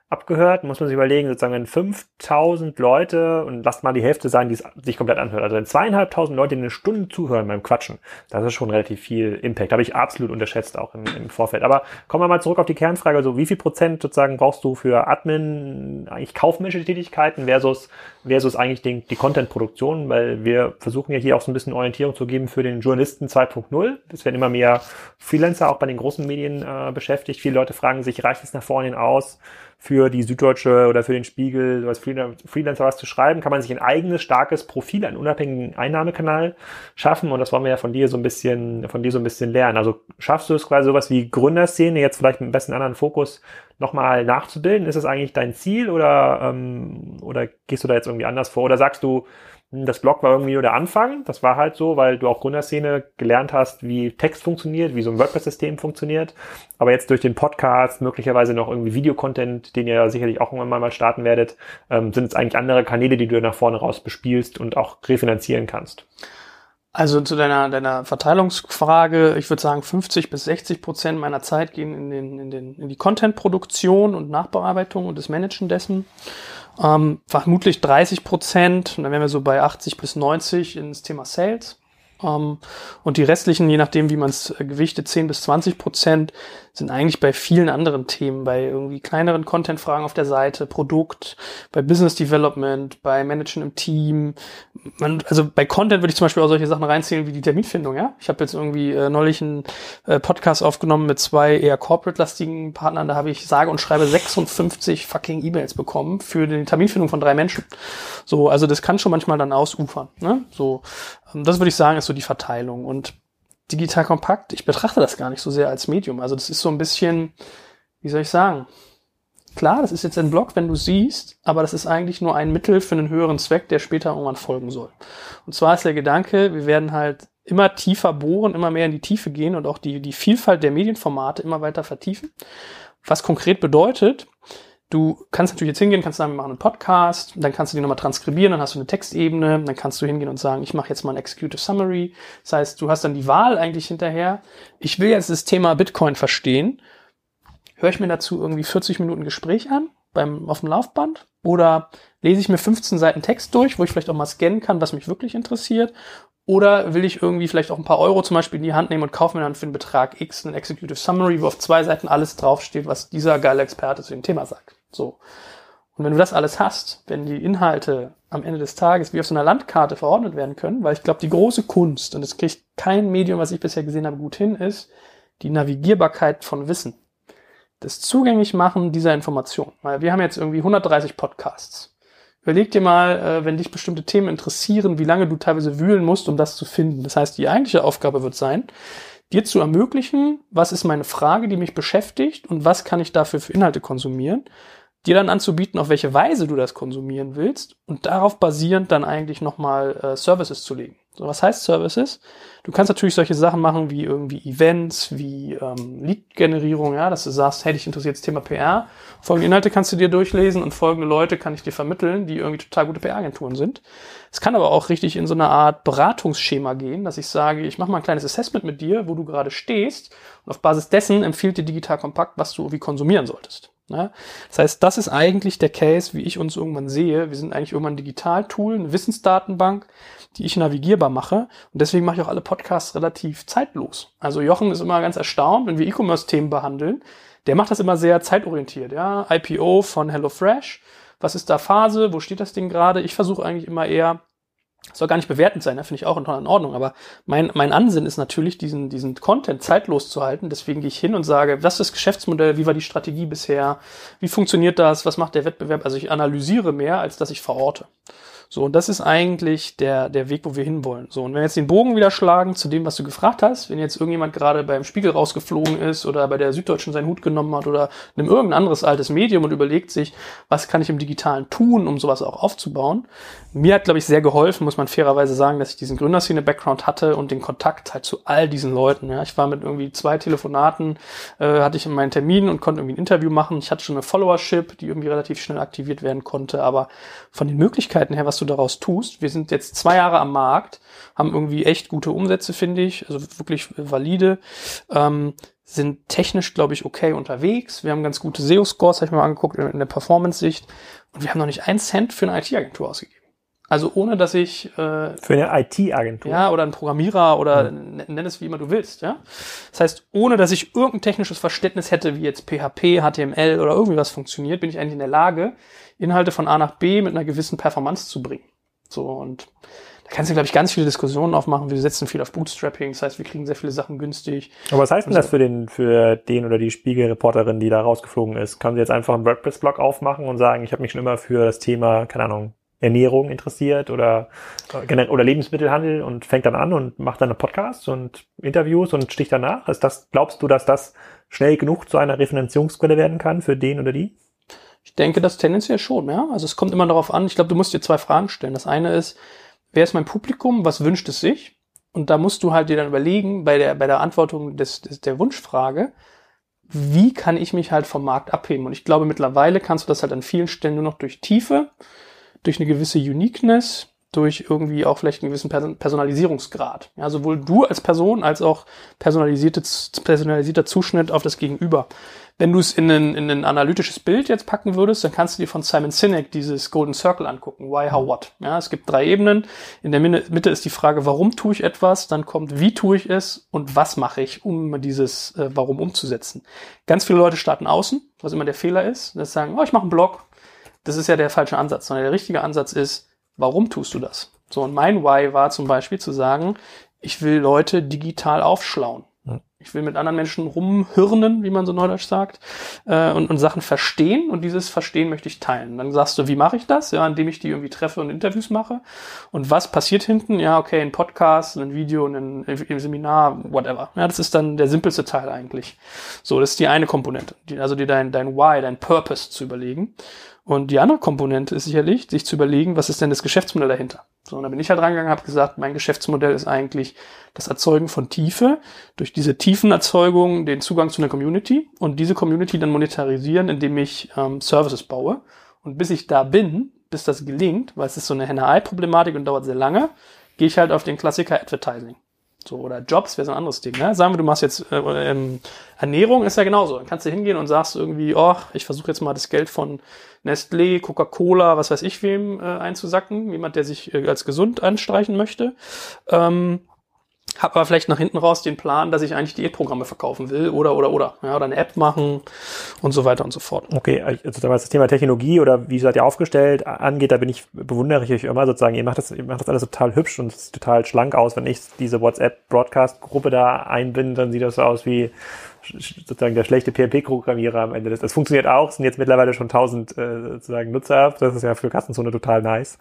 abgehört, muss man sich überlegen, sozusagen wenn 5000 Leute und lasst mal die Hälfte sein, die es sich komplett anhört, also wenn zweieinhalbtausend Leute eine Stunde zuhören beim Quatschen, das ist schon relativ viel Impact. Habe ich absolut unterschätzt auch im, im, Vorfeld. Aber kommen wir mal zurück auf die Kernfrage, also wie viel Prozent sozusagen brauchst du für Admin, eigentlich kaufmännische Tätigkeiten versus, versus eigentlich den, die Content-Produktion, weil wir versuchen ja hier auch so ein bisschen Orientierung zu geben für den Journalisten 2.0. Es werden immer mehr Freelancer auch bei den großen Medien äh, beschäftigt. Viele Leute fragen sich, reicht es nach vorne hin aus? Für die Süddeutsche oder für den Spiegel als Freelancer was zu schreiben, kann man sich ein eigenes, starkes Profil, einen unabhängigen Einnahmekanal schaffen. Und das wollen wir ja von dir so ein bisschen, von dir so ein bisschen lernen. Also schaffst du es quasi sowas wie Gründerszene, jetzt vielleicht mit einem besten anderen Fokus nochmal nachzubilden? Ist das eigentlich dein Ziel oder, ähm, oder gehst du da jetzt irgendwie anders vor? Oder sagst du, das Blog war irgendwie nur der Anfang. Das war halt so, weil du auch Gründerszene gelernt hast, wie Text funktioniert, wie so ein WordPress-System funktioniert. Aber jetzt durch den Podcast, möglicherweise noch irgendwie Videocontent, den ihr sicherlich auch irgendwann mal starten werdet, ähm, sind es eigentlich andere Kanäle, die du nach vorne raus bespielst und auch refinanzieren kannst. Also zu deiner, deiner Verteilungsfrage, ich würde sagen, 50 bis 60 Prozent meiner Zeit gehen in, den, in, den, in die Content-Produktion und Nachbearbeitung und das Managen dessen. Ähm, vermutlich 30 Prozent, und dann wären wir so bei 80 bis 90 ins Thema Sales. Ähm, und die restlichen, je nachdem, wie man es äh, gewichtet, 10 bis 20 Prozent sind eigentlich bei vielen anderen Themen, bei irgendwie kleineren Content-Fragen auf der Seite, Produkt, bei Business Development, bei Managen im Team. Man, also bei Content würde ich zum Beispiel auch solche Sachen reinzählen wie die Terminfindung, ja. Ich habe jetzt irgendwie äh, neulich einen äh, Podcast aufgenommen mit zwei eher corporate-lastigen Partnern, da habe ich sage und schreibe 56 fucking E-Mails bekommen für die Terminfindung von drei Menschen. So, also das kann schon manchmal dann ausufern. Ne? So, ähm, das würde ich sagen, ist so die Verteilung. Und digital kompakt, ich betrachte das gar nicht so sehr als Medium. Also das ist so ein bisschen, wie soll ich sagen? Klar, das ist jetzt ein Blog, wenn du siehst, aber das ist eigentlich nur ein Mittel für einen höheren Zweck, der später irgendwann folgen soll. Und zwar ist der Gedanke, wir werden halt immer tiefer bohren, immer mehr in die Tiefe gehen und auch die, die Vielfalt der Medienformate immer weiter vertiefen. Was konkret bedeutet, Du kannst natürlich jetzt hingehen, kannst sagen, wir machen einen Podcast, dann kannst du die nochmal transkribieren, dann hast du eine Textebene, dann kannst du hingehen und sagen, ich mache jetzt mal ein Executive Summary. Das heißt, du hast dann die Wahl eigentlich hinterher. Ich will jetzt das Thema Bitcoin verstehen. Höre ich mir dazu irgendwie 40 Minuten Gespräch an beim, auf dem Laufband? Oder lese ich mir 15 Seiten Text durch, wo ich vielleicht auch mal scannen kann, was mich wirklich interessiert? Oder will ich irgendwie vielleicht auch ein paar Euro zum Beispiel in die Hand nehmen und kaufe mir dann für den Betrag X ein Executive Summary, wo auf zwei Seiten alles draufsteht, was dieser geile Experte zu dem Thema sagt. So. Und wenn du das alles hast, wenn die Inhalte am Ende des Tages wie auf so einer Landkarte verordnet werden können, weil ich glaube, die große Kunst, und das kriegt kein Medium, was ich bisher gesehen habe, gut hin, ist die Navigierbarkeit von Wissen. Das zugänglich machen dieser Information. Weil wir haben jetzt irgendwie 130 Podcasts. Überleg dir mal, äh, wenn dich bestimmte Themen interessieren, wie lange du teilweise wühlen musst, um das zu finden. Das heißt, die eigentliche Aufgabe wird sein, dir zu ermöglichen, was ist meine Frage, die mich beschäftigt und was kann ich dafür für Inhalte konsumieren, dir dann anzubieten, auf welche Weise du das konsumieren willst und darauf basierend dann eigentlich nochmal äh, Services zu legen. So, was heißt Services? Du kannst natürlich solche Sachen machen wie irgendwie Events, wie ähm, Lead-Generierung, ja, dass du sagst, hey, dich interessiert das Thema PR. Folgende Inhalte kannst du dir durchlesen und folgende Leute kann ich dir vermitteln, die irgendwie total gute PR-Agenturen sind. Es kann aber auch richtig in so eine Art Beratungsschema gehen, dass ich sage, ich mache mal ein kleines Assessment mit dir, wo du gerade stehst und auf Basis dessen empfiehlt dir Digital Kompakt, was du irgendwie konsumieren solltest. Ja? Das heißt, das ist eigentlich der Case, wie ich uns irgendwann sehe. Wir sind eigentlich irgendwann ein Digitaltool, eine Wissensdatenbank, die ich navigierbar mache. Und deswegen mache ich auch alle Podcasts relativ zeitlos. Also Jochen ist immer ganz erstaunt, wenn wir E-Commerce-Themen behandeln. Der macht das immer sehr zeitorientiert. Ja, IPO von HelloFresh. Was ist da Phase? Wo steht das Ding gerade? Ich versuche eigentlich immer eher soll gar nicht bewertend sein, da ne? finde ich auch in Ordnung. Aber mein, mein Ansinn ist natürlich, diesen, diesen Content zeitlos zu halten. Deswegen gehe ich hin und sage, was ist das Geschäftsmodell, wie war die Strategie bisher, wie funktioniert das, was macht der Wettbewerb? Also ich analysiere mehr, als dass ich verorte. So, und das ist eigentlich der, der Weg, wo wir hinwollen. So, und wenn wir jetzt den Bogen wieder schlagen zu dem, was du gefragt hast, wenn jetzt irgendjemand gerade beim Spiegel rausgeflogen ist oder bei der Süddeutschen seinen Hut genommen hat oder nimmt irgendein anderes altes Medium und überlegt sich, was kann ich im Digitalen tun, um sowas auch aufzubauen. Mir hat, glaube ich, sehr geholfen, muss man fairerweise sagen, dass ich diesen Gründerszene-Background hatte und den Kontakt halt zu all diesen Leuten. Ja. Ich war mit irgendwie zwei Telefonaten, äh, hatte ich in meinen Termin und konnte irgendwie ein Interview machen. Ich hatte schon eine Followership, die irgendwie relativ schnell aktiviert werden konnte, aber von den Möglichkeiten her, was was du daraus tust. Wir sind jetzt zwei Jahre am Markt, haben irgendwie echt gute Umsätze, finde ich, also wirklich valide. Ähm, sind technisch, glaube ich, okay unterwegs. Wir haben ganz gute SEO-Scores, habe ich mal angeguckt, in der Performance-Sicht. Und wir haben noch nicht einen Cent für eine IT-Agentur ausgegeben. Also ohne, dass ich... Äh, für eine IT-Agentur? Ja, oder einen Programmierer oder mhm. nenn es wie immer du willst. ja. Das heißt, ohne, dass ich irgendein technisches Verständnis hätte, wie jetzt PHP, HTML oder irgendwie was funktioniert, bin ich eigentlich in der Lage, Inhalte von A nach B mit einer gewissen Performance zu bringen. So und da kannst du, glaube ich, ganz viele Diskussionen aufmachen. Wir setzen viel auf Bootstrapping, das heißt, wir kriegen sehr viele Sachen günstig. Aber was heißt denn das für den, für den oder die Spiegelreporterin, die da rausgeflogen ist? Kann sie jetzt einfach einen WordPress-Blog aufmachen und sagen, ich habe mich schon immer für das Thema, keine Ahnung, Ernährung interessiert oder, oder Lebensmittelhandel und fängt dann an und macht dann Podcasts und Interviews und sticht danach? Ist das, glaubst du, dass das schnell genug zu einer Refinanzierungsquelle werden kann für den oder die? Ich denke das tendenziell schon, ja. Also es kommt immer darauf an, ich glaube, du musst dir zwei Fragen stellen. Das eine ist, wer ist mein Publikum, was wünscht es sich? Und da musst du halt dir dann überlegen, bei der, bei der Antwortung des, des, der Wunschfrage, wie kann ich mich halt vom Markt abheben? Und ich glaube, mittlerweile kannst du das halt an vielen Stellen nur noch durch Tiefe, durch eine gewisse Uniqueness, durch irgendwie auch vielleicht einen gewissen Personalisierungsgrad. Ja, sowohl du als Person als auch personalisierte, personalisierter Zuschnitt auf das Gegenüber. Wenn du es in ein, in ein analytisches Bild jetzt packen würdest, dann kannst du dir von Simon Sinek dieses Golden Circle angucken. Why, how, what. Ja, es gibt drei Ebenen. In der Mitte ist die Frage, warum tue ich etwas? Dann kommt, wie tue ich es? Und was mache ich, um dieses äh, Warum umzusetzen? Ganz viele Leute starten außen, was immer der Fehler ist. Das sagen, oh, ich mache einen Blog. Das ist ja der falsche Ansatz, sondern der richtige Ansatz ist, warum tust du das? So, und mein Why war zum Beispiel zu sagen, ich will Leute digital aufschlauen. Ich will mit anderen Menschen rumhirnen, wie man so neudeutsch sagt, äh, und, und Sachen verstehen. Und dieses Verstehen möchte ich teilen. Dann sagst du, wie mache ich das? Ja, indem ich die irgendwie treffe und Interviews mache. Und was passiert hinten? Ja, okay, ein Podcast, ein Video, ein, ein Seminar, whatever. Ja, das ist dann der simpelste Teil eigentlich. So, das ist die eine Komponente. Die, also dir dein, dein Why, dein Purpose zu überlegen. Und die andere Komponente ist sicherlich, sich zu überlegen, was ist denn das Geschäftsmodell dahinter? So, und da bin ich halt rangegangen, habe gesagt, mein Geschäftsmodell ist eigentlich das Erzeugen von Tiefe, durch diese Tiefenerzeugung den Zugang zu einer Community und diese Community dann monetarisieren, indem ich ähm, Services baue. Und bis ich da bin, bis das gelingt, weil es ist so eine Henne-Ei-Problematik und dauert sehr lange, gehe ich halt auf den Klassiker Advertising. So, oder Jobs wäre so ein anderes Ding. Ne? Sagen wir, du machst jetzt äh, ähm, Ernährung, ist ja genauso. Dann kannst du hingehen und sagst irgendwie, oh, ich versuche jetzt mal das Geld von Nestlé, Coca-Cola, was weiß ich wem äh, einzusacken. Jemand, der sich äh, als gesund anstreichen möchte. Ähm, hab aber vielleicht nach hinten raus den Plan, dass ich eigentlich Diätprogramme verkaufen will oder oder oder ja, oder eine App machen und so weiter und so fort. Okay, also was das Thema Technologie oder wie seid ihr aufgestellt angeht, da bin ich bewundere ich euch immer sozusagen. Ihr macht das, ihr macht das alles total hübsch und total schlank aus. Wenn ich diese WhatsApp Broadcast Gruppe da einbinde, dann sieht das so aus wie sozusagen der schlechte PHP-Programmierer am Ende. Das, das funktioniert auch, sind jetzt mittlerweile schon 1000 äh, sozusagen Nutzer. Das ist ja für Kassenzone total nice.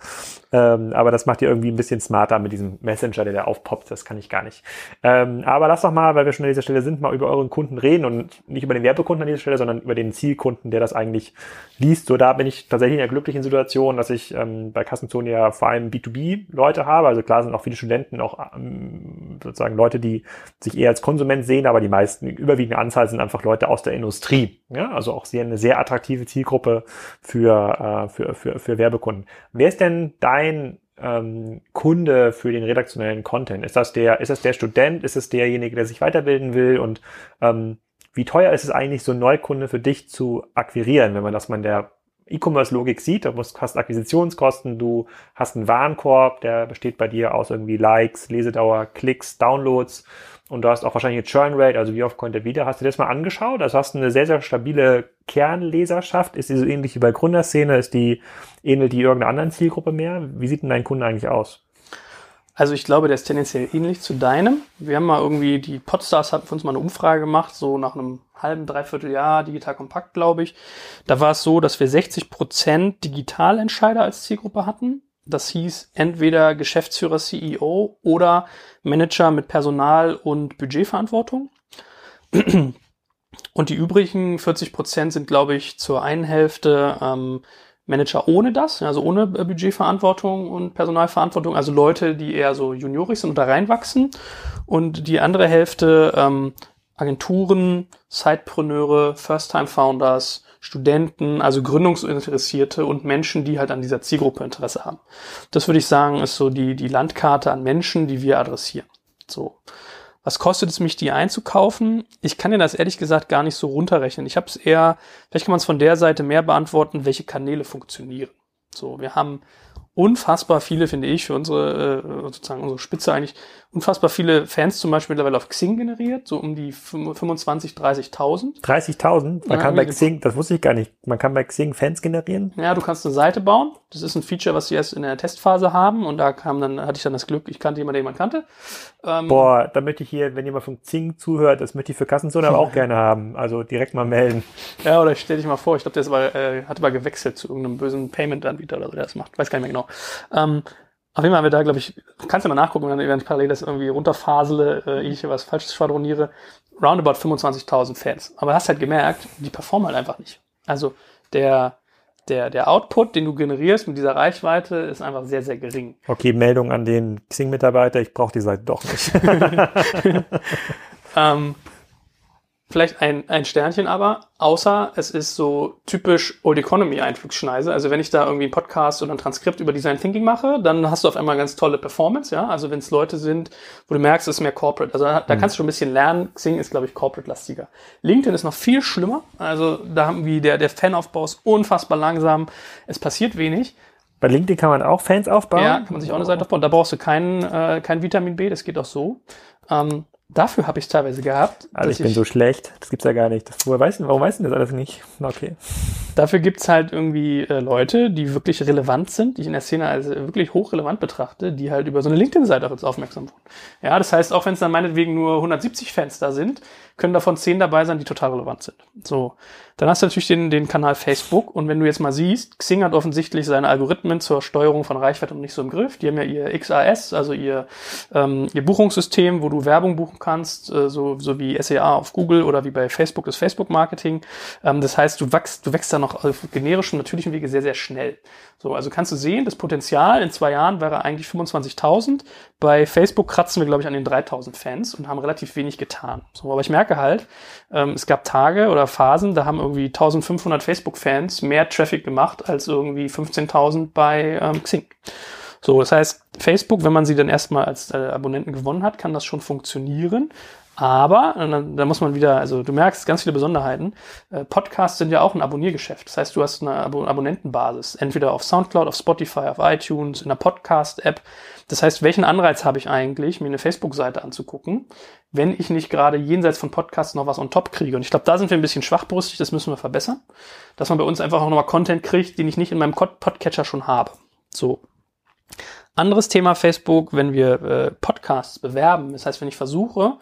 Ähm, aber das macht ihr irgendwie ein bisschen smarter mit diesem Messenger, der da aufpoppt. Das kann ich gar nicht. Ähm, aber lass doch mal, weil wir schon an dieser Stelle sind, mal über euren Kunden reden und nicht über den Werbekunden an dieser Stelle, sondern über den Zielkunden, der das eigentlich liest. So, da bin ich tatsächlich in der glücklichen Situation, dass ich ähm, bei Kassenzone ja vor allem B2B-Leute habe. Also klar sind auch viele Studenten, auch ähm, sozusagen Leute, die sich eher als Konsument sehen, aber die meisten überwiegend überwiegende Anzahl sind einfach Leute aus der Industrie. Ja, also auch sehr eine sehr attraktive Zielgruppe für, äh, für, für, für Werbekunden. Wer ist denn dein ähm, Kunde für den redaktionellen Content? Ist das der, ist das der Student? Ist es derjenige, der sich weiterbilden will? Und ähm, wie teuer ist es eigentlich, so ein Neukunde für dich zu akquirieren, wenn man das mal in der E-Commerce-Logik sieht, du hast Akquisitionskosten, du hast einen Warenkorb, der besteht bei dir aus irgendwie Likes, Lesedauer, Klicks, Downloads und du hast auch wahrscheinlich eine Churn Rate, also wie oft kommt der wieder. Hast du das mal angeschaut? Also hast du eine sehr, sehr stabile Kernleserschaft. Ist die so ähnlich wie bei Gründerszene? Ist die, ähnelt die irgendeiner anderen Zielgruppe mehr? Wie sieht denn dein Kunde eigentlich aus? Also ich glaube, der ist tendenziell ähnlich zu deinem. Wir haben mal irgendwie, die Podstars hatten für uns mal eine Umfrage gemacht, so nach einem halben, dreiviertel Jahr, digital kompakt, glaube ich. Da war es so, dass wir 60 Prozent Digitalentscheider als Zielgruppe hatten. Das hieß entweder Geschäftsführer, CEO oder Manager mit Personal- und Budgetverantwortung. Und die übrigen 40 Prozent sind, glaube ich, zur einen Hälfte ähm, Manager ohne das, also ohne äh, Budgetverantwortung und Personalverantwortung, also Leute, die eher so juniorig sind und da reinwachsen. Und die andere Hälfte ähm, Agenturen, Sidepreneure, First-Time-Founders, Studenten, also Gründungsinteressierte und Menschen, die halt an dieser Zielgruppe Interesse haben. Das würde ich sagen, ist so die, die Landkarte an Menschen, die wir adressieren. So. Was kostet es mich, die einzukaufen? Ich kann dir das ehrlich gesagt gar nicht so runterrechnen. Ich habe es eher, vielleicht kann man es von der Seite mehr beantworten, welche Kanäle funktionieren. So, wir haben unfassbar viele, finde ich, für unsere, äh, sozusagen unsere Spitze eigentlich, unfassbar viele Fans zum Beispiel mittlerweile auf Xing generiert, so um die 25, 30.000. 30.000? Man ja, kann bei Xing, das wusste ich gar nicht, man kann bei Xing Fans generieren? Ja, du kannst eine Seite bauen. Das ist ein Feature, was sie erst in der Testphase haben und da kam dann, hatte ich dann das Glück, ich kannte jemanden, der jemand kannte. Ähm, Boah, da möchte ich hier, wenn jemand von Xing zuhört, das möchte ich für Kassenzone aber auch [laughs] gerne haben. Also direkt mal melden. Ja, oder stell dich mal vor, ich glaube, der aber, äh, hat aber gewechselt zu irgendeinem bösen Payment-Anbieter oder so, der das macht. Weiß gar nicht mehr genau. Ähm, auf jeden Fall haben wir da, glaube ich, kannst du mal nachgucken, wenn ich parallel das irgendwie runterfasele, äh, ich hier was Falsches schwadroniere, roundabout 25.000 Fans. Aber hast halt gemerkt, die performen halt einfach nicht. Also der, der, der Output, den du generierst mit dieser Reichweite, ist einfach sehr, sehr gering. Okay, Meldung an den Xing-Mitarbeiter, ich brauche die Seite doch nicht. [laughs] ähm, Vielleicht ein, ein Sternchen aber, außer es ist so typisch Old Economy Einflugschneise. Also wenn ich da irgendwie einen Podcast oder ein Transkript über Design Thinking mache, dann hast du auf einmal ganz tolle Performance, ja. Also wenn es Leute sind, wo du merkst, es ist mehr Corporate. Also da, da mhm. kannst du schon ein bisschen lernen. Xing ist, glaube ich, Corporate-lastiger. LinkedIn ist noch viel schlimmer. Also da haben wir der, der Fanaufbau ist unfassbar langsam. Es passiert wenig. Bei LinkedIn kann man auch Fans aufbauen? Ja, kann man sich auch eine Seite aufbauen. Da brauchst du kein, äh, kein Vitamin B, das geht auch so. Ähm, Dafür habe ich es teilweise gehabt. Also ich bin ich, so schlecht, das gibt's ja gar nicht. Das, woher weiß, warum weißt du das alles nicht? Okay. Dafür gibt's halt irgendwie äh, Leute, die wirklich relevant sind, die ich in der Szene als wirklich hochrelevant betrachte, die halt über so eine LinkedIn-Seite auf uns aufmerksam wurden. Ja, das heißt, auch wenn es dann meinetwegen nur 170 Fans da sind, können davon 10 dabei sein, die total relevant sind. So. Dann hast du natürlich den, den Kanal Facebook und wenn du jetzt mal siehst, Xing hat offensichtlich seine Algorithmen zur Steuerung von Reichweite noch nicht so im Griff. Die haben ja ihr XAS, also ihr, ähm, ihr Buchungssystem, wo du Werbung buchen kannst, äh, so, so wie SEA auf Google oder wie bei Facebook das Facebook-Marketing. Ähm, das heißt, du wächst, du wächst da noch noch auf generischem, natürlichem Wege sehr, sehr schnell. So, also kannst du sehen, das Potenzial in zwei Jahren wäre eigentlich 25.000. Bei Facebook kratzen wir, glaube ich, an den 3.000 Fans und haben relativ wenig getan. So, aber ich merke halt, ähm, es gab Tage oder Phasen, da haben irgendwie 1.500 Facebook-Fans mehr Traffic gemacht als irgendwie 15.000 bei ähm, Xing. So, das heißt, Facebook, wenn man sie dann erstmal als äh, Abonnenten gewonnen hat, kann das schon funktionieren. Aber, da muss man wieder, also du merkst ganz viele Besonderheiten. Äh, Podcasts sind ja auch ein Abonniergeschäft. Das heißt, du hast eine Abo Abonnentenbasis. Entweder auf Soundcloud, auf Spotify, auf iTunes, in der Podcast-App. Das heißt, welchen Anreiz habe ich eigentlich, mir eine Facebook-Seite anzugucken, wenn ich nicht gerade jenseits von Podcasts noch was on top kriege? Und ich glaube, da sind wir ein bisschen schwachbrüstig, das müssen wir verbessern. Dass man bei uns einfach auch nochmal Content kriegt, den ich nicht in meinem Podcatcher schon habe. So. Anderes Thema Facebook, wenn wir äh, Podcasts bewerben. Das heißt, wenn ich versuche,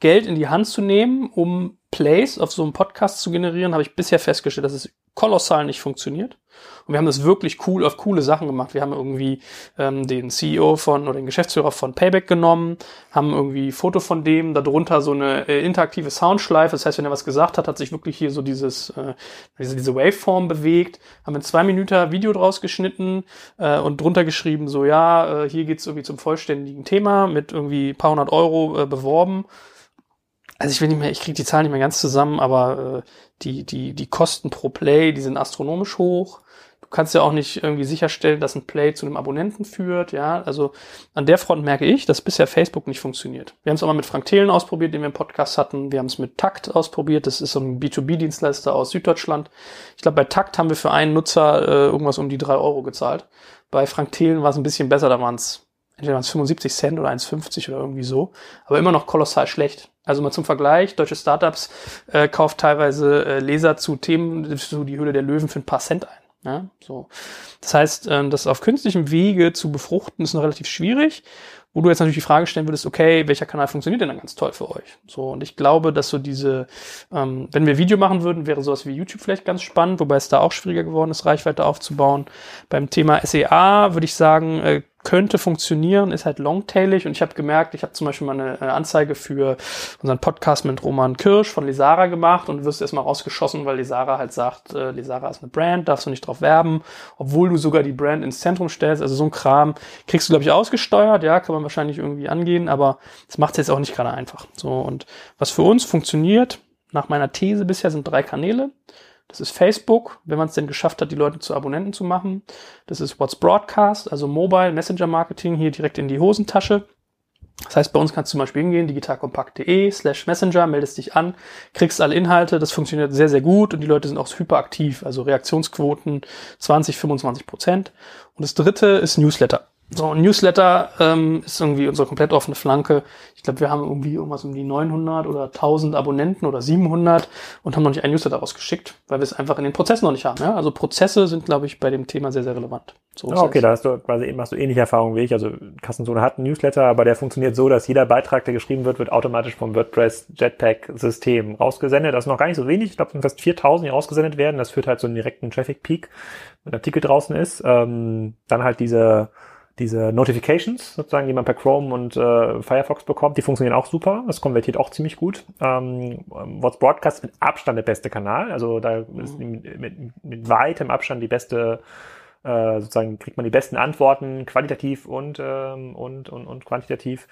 Geld in die Hand zu nehmen, um Plays auf so einem Podcast zu generieren, habe ich bisher festgestellt, dass es kolossal nicht funktioniert. Und wir haben das wirklich cool auf coole Sachen gemacht. Wir haben irgendwie ähm, den CEO von oder den Geschäftsführer von Payback genommen, haben irgendwie Foto von dem, darunter so eine äh, interaktive Soundschleife. Das heißt, wenn er was gesagt hat, hat sich wirklich hier so dieses äh, diese, diese Waveform bewegt. Haben ein zwei Minuten Video draus geschnitten äh, und drunter geschrieben so ja, äh, hier geht's irgendwie zum vollständigen Thema mit irgendwie paar hundert Euro äh, beworben also ich will nicht mehr, ich kriege die Zahlen nicht mehr ganz zusammen, aber äh, die, die, die Kosten pro Play, die sind astronomisch hoch. Du kannst ja auch nicht irgendwie sicherstellen, dass ein Play zu einem Abonnenten führt, ja. Also an der Front merke ich, dass bisher Facebook nicht funktioniert. Wir haben es auch mal mit Frank Thelen ausprobiert, den wir im Podcast hatten. Wir haben es mit Takt ausprobiert. Das ist so ein B2B-Dienstleister aus Süddeutschland. Ich glaube, bei Takt haben wir für einen Nutzer äh, irgendwas um die drei Euro gezahlt. Bei Frank Thelen war es ein bisschen besser, da waren es entweder waren es 75 Cent oder 1,50 oder irgendwie so, aber immer noch kolossal schlecht. Also mal zum Vergleich, deutsche Startups äh, kauft teilweise äh, Leser zu Themen, so die Höhle der Löwen für ein paar Cent ein. Ja, so. Das heißt, äh, das auf künstlichem Wege zu befruchten, ist noch relativ schwierig. Wo du jetzt natürlich die Frage stellen würdest, okay, welcher Kanal funktioniert denn dann ganz toll für euch? So, und ich glaube, dass so diese, ähm, wenn wir Video machen würden, wäre sowas wie YouTube vielleicht ganz spannend, wobei es da auch schwieriger geworden ist, Reichweite aufzubauen. Beim Thema SEA würde ich sagen, äh, könnte funktionieren, ist halt longtailig und ich habe gemerkt, ich habe zum Beispiel mal eine, eine, Anzeige für unseren Podcast mit Roman Kirsch von Lesara gemacht und wirst erstmal rausgeschossen, weil Lesara halt sagt, äh, Lesara ist eine Brand, darfst du nicht drauf werben, obwohl du sogar die Brand ins Zentrum stellst, also so ein Kram kriegst du glaube ich ausgesteuert, ja, kann man wahrscheinlich irgendwie angehen, aber das macht es jetzt auch nicht gerade einfach. So und was für uns funktioniert, nach meiner These bisher sind drei Kanäle. Das ist Facebook, wenn man es denn geschafft hat, die Leute zu Abonnenten zu machen. Das ist What's Broadcast, also Mobile Messenger Marketing hier direkt in die Hosentasche. Das heißt, bei uns kannst du zum Beispiel hingehen, digitalkompakt.de slash Messenger, meldest dich an, kriegst alle Inhalte, das funktioniert sehr, sehr gut und die Leute sind auch hyperaktiv, also Reaktionsquoten 20, 25 Prozent. Und das dritte ist Newsletter. So, ein Newsletter ähm, ist irgendwie unsere komplett offene Flanke. Ich glaube, wir haben irgendwie irgendwas um die 900 oder 1000 Abonnenten oder 700 und haben noch nicht ein Newsletter rausgeschickt, weil wir es einfach in den Prozessen noch nicht haben. Ja? Also Prozesse sind, glaube ich, bei dem Thema sehr, sehr relevant. So oh, okay, da hast du quasi eben hast du ähnliche Erfahrungen wie ich. Also Kassenzone hat einen Newsletter, aber der funktioniert so, dass jeder Beitrag, der geschrieben wird, wird automatisch vom WordPress Jetpack System rausgesendet. Das ist noch gar nicht so wenig. Ich glaube, es sind fast 4000, die rausgesendet werden. Das führt halt so einen direkten Traffic Peak, wenn ein Artikel draußen ist. Ähm, dann halt diese diese Notifications sozusagen, die man per Chrome und äh, Firefox bekommt, die funktionieren auch super. Das konvertiert auch ziemlich gut. Ähm, What's Broadcast mit Abstand der beste Kanal. Also da ist mit, mit, mit weitem Abstand die beste, äh, sozusagen kriegt man die besten Antworten, qualitativ und, ähm, und, und, und quantitativ.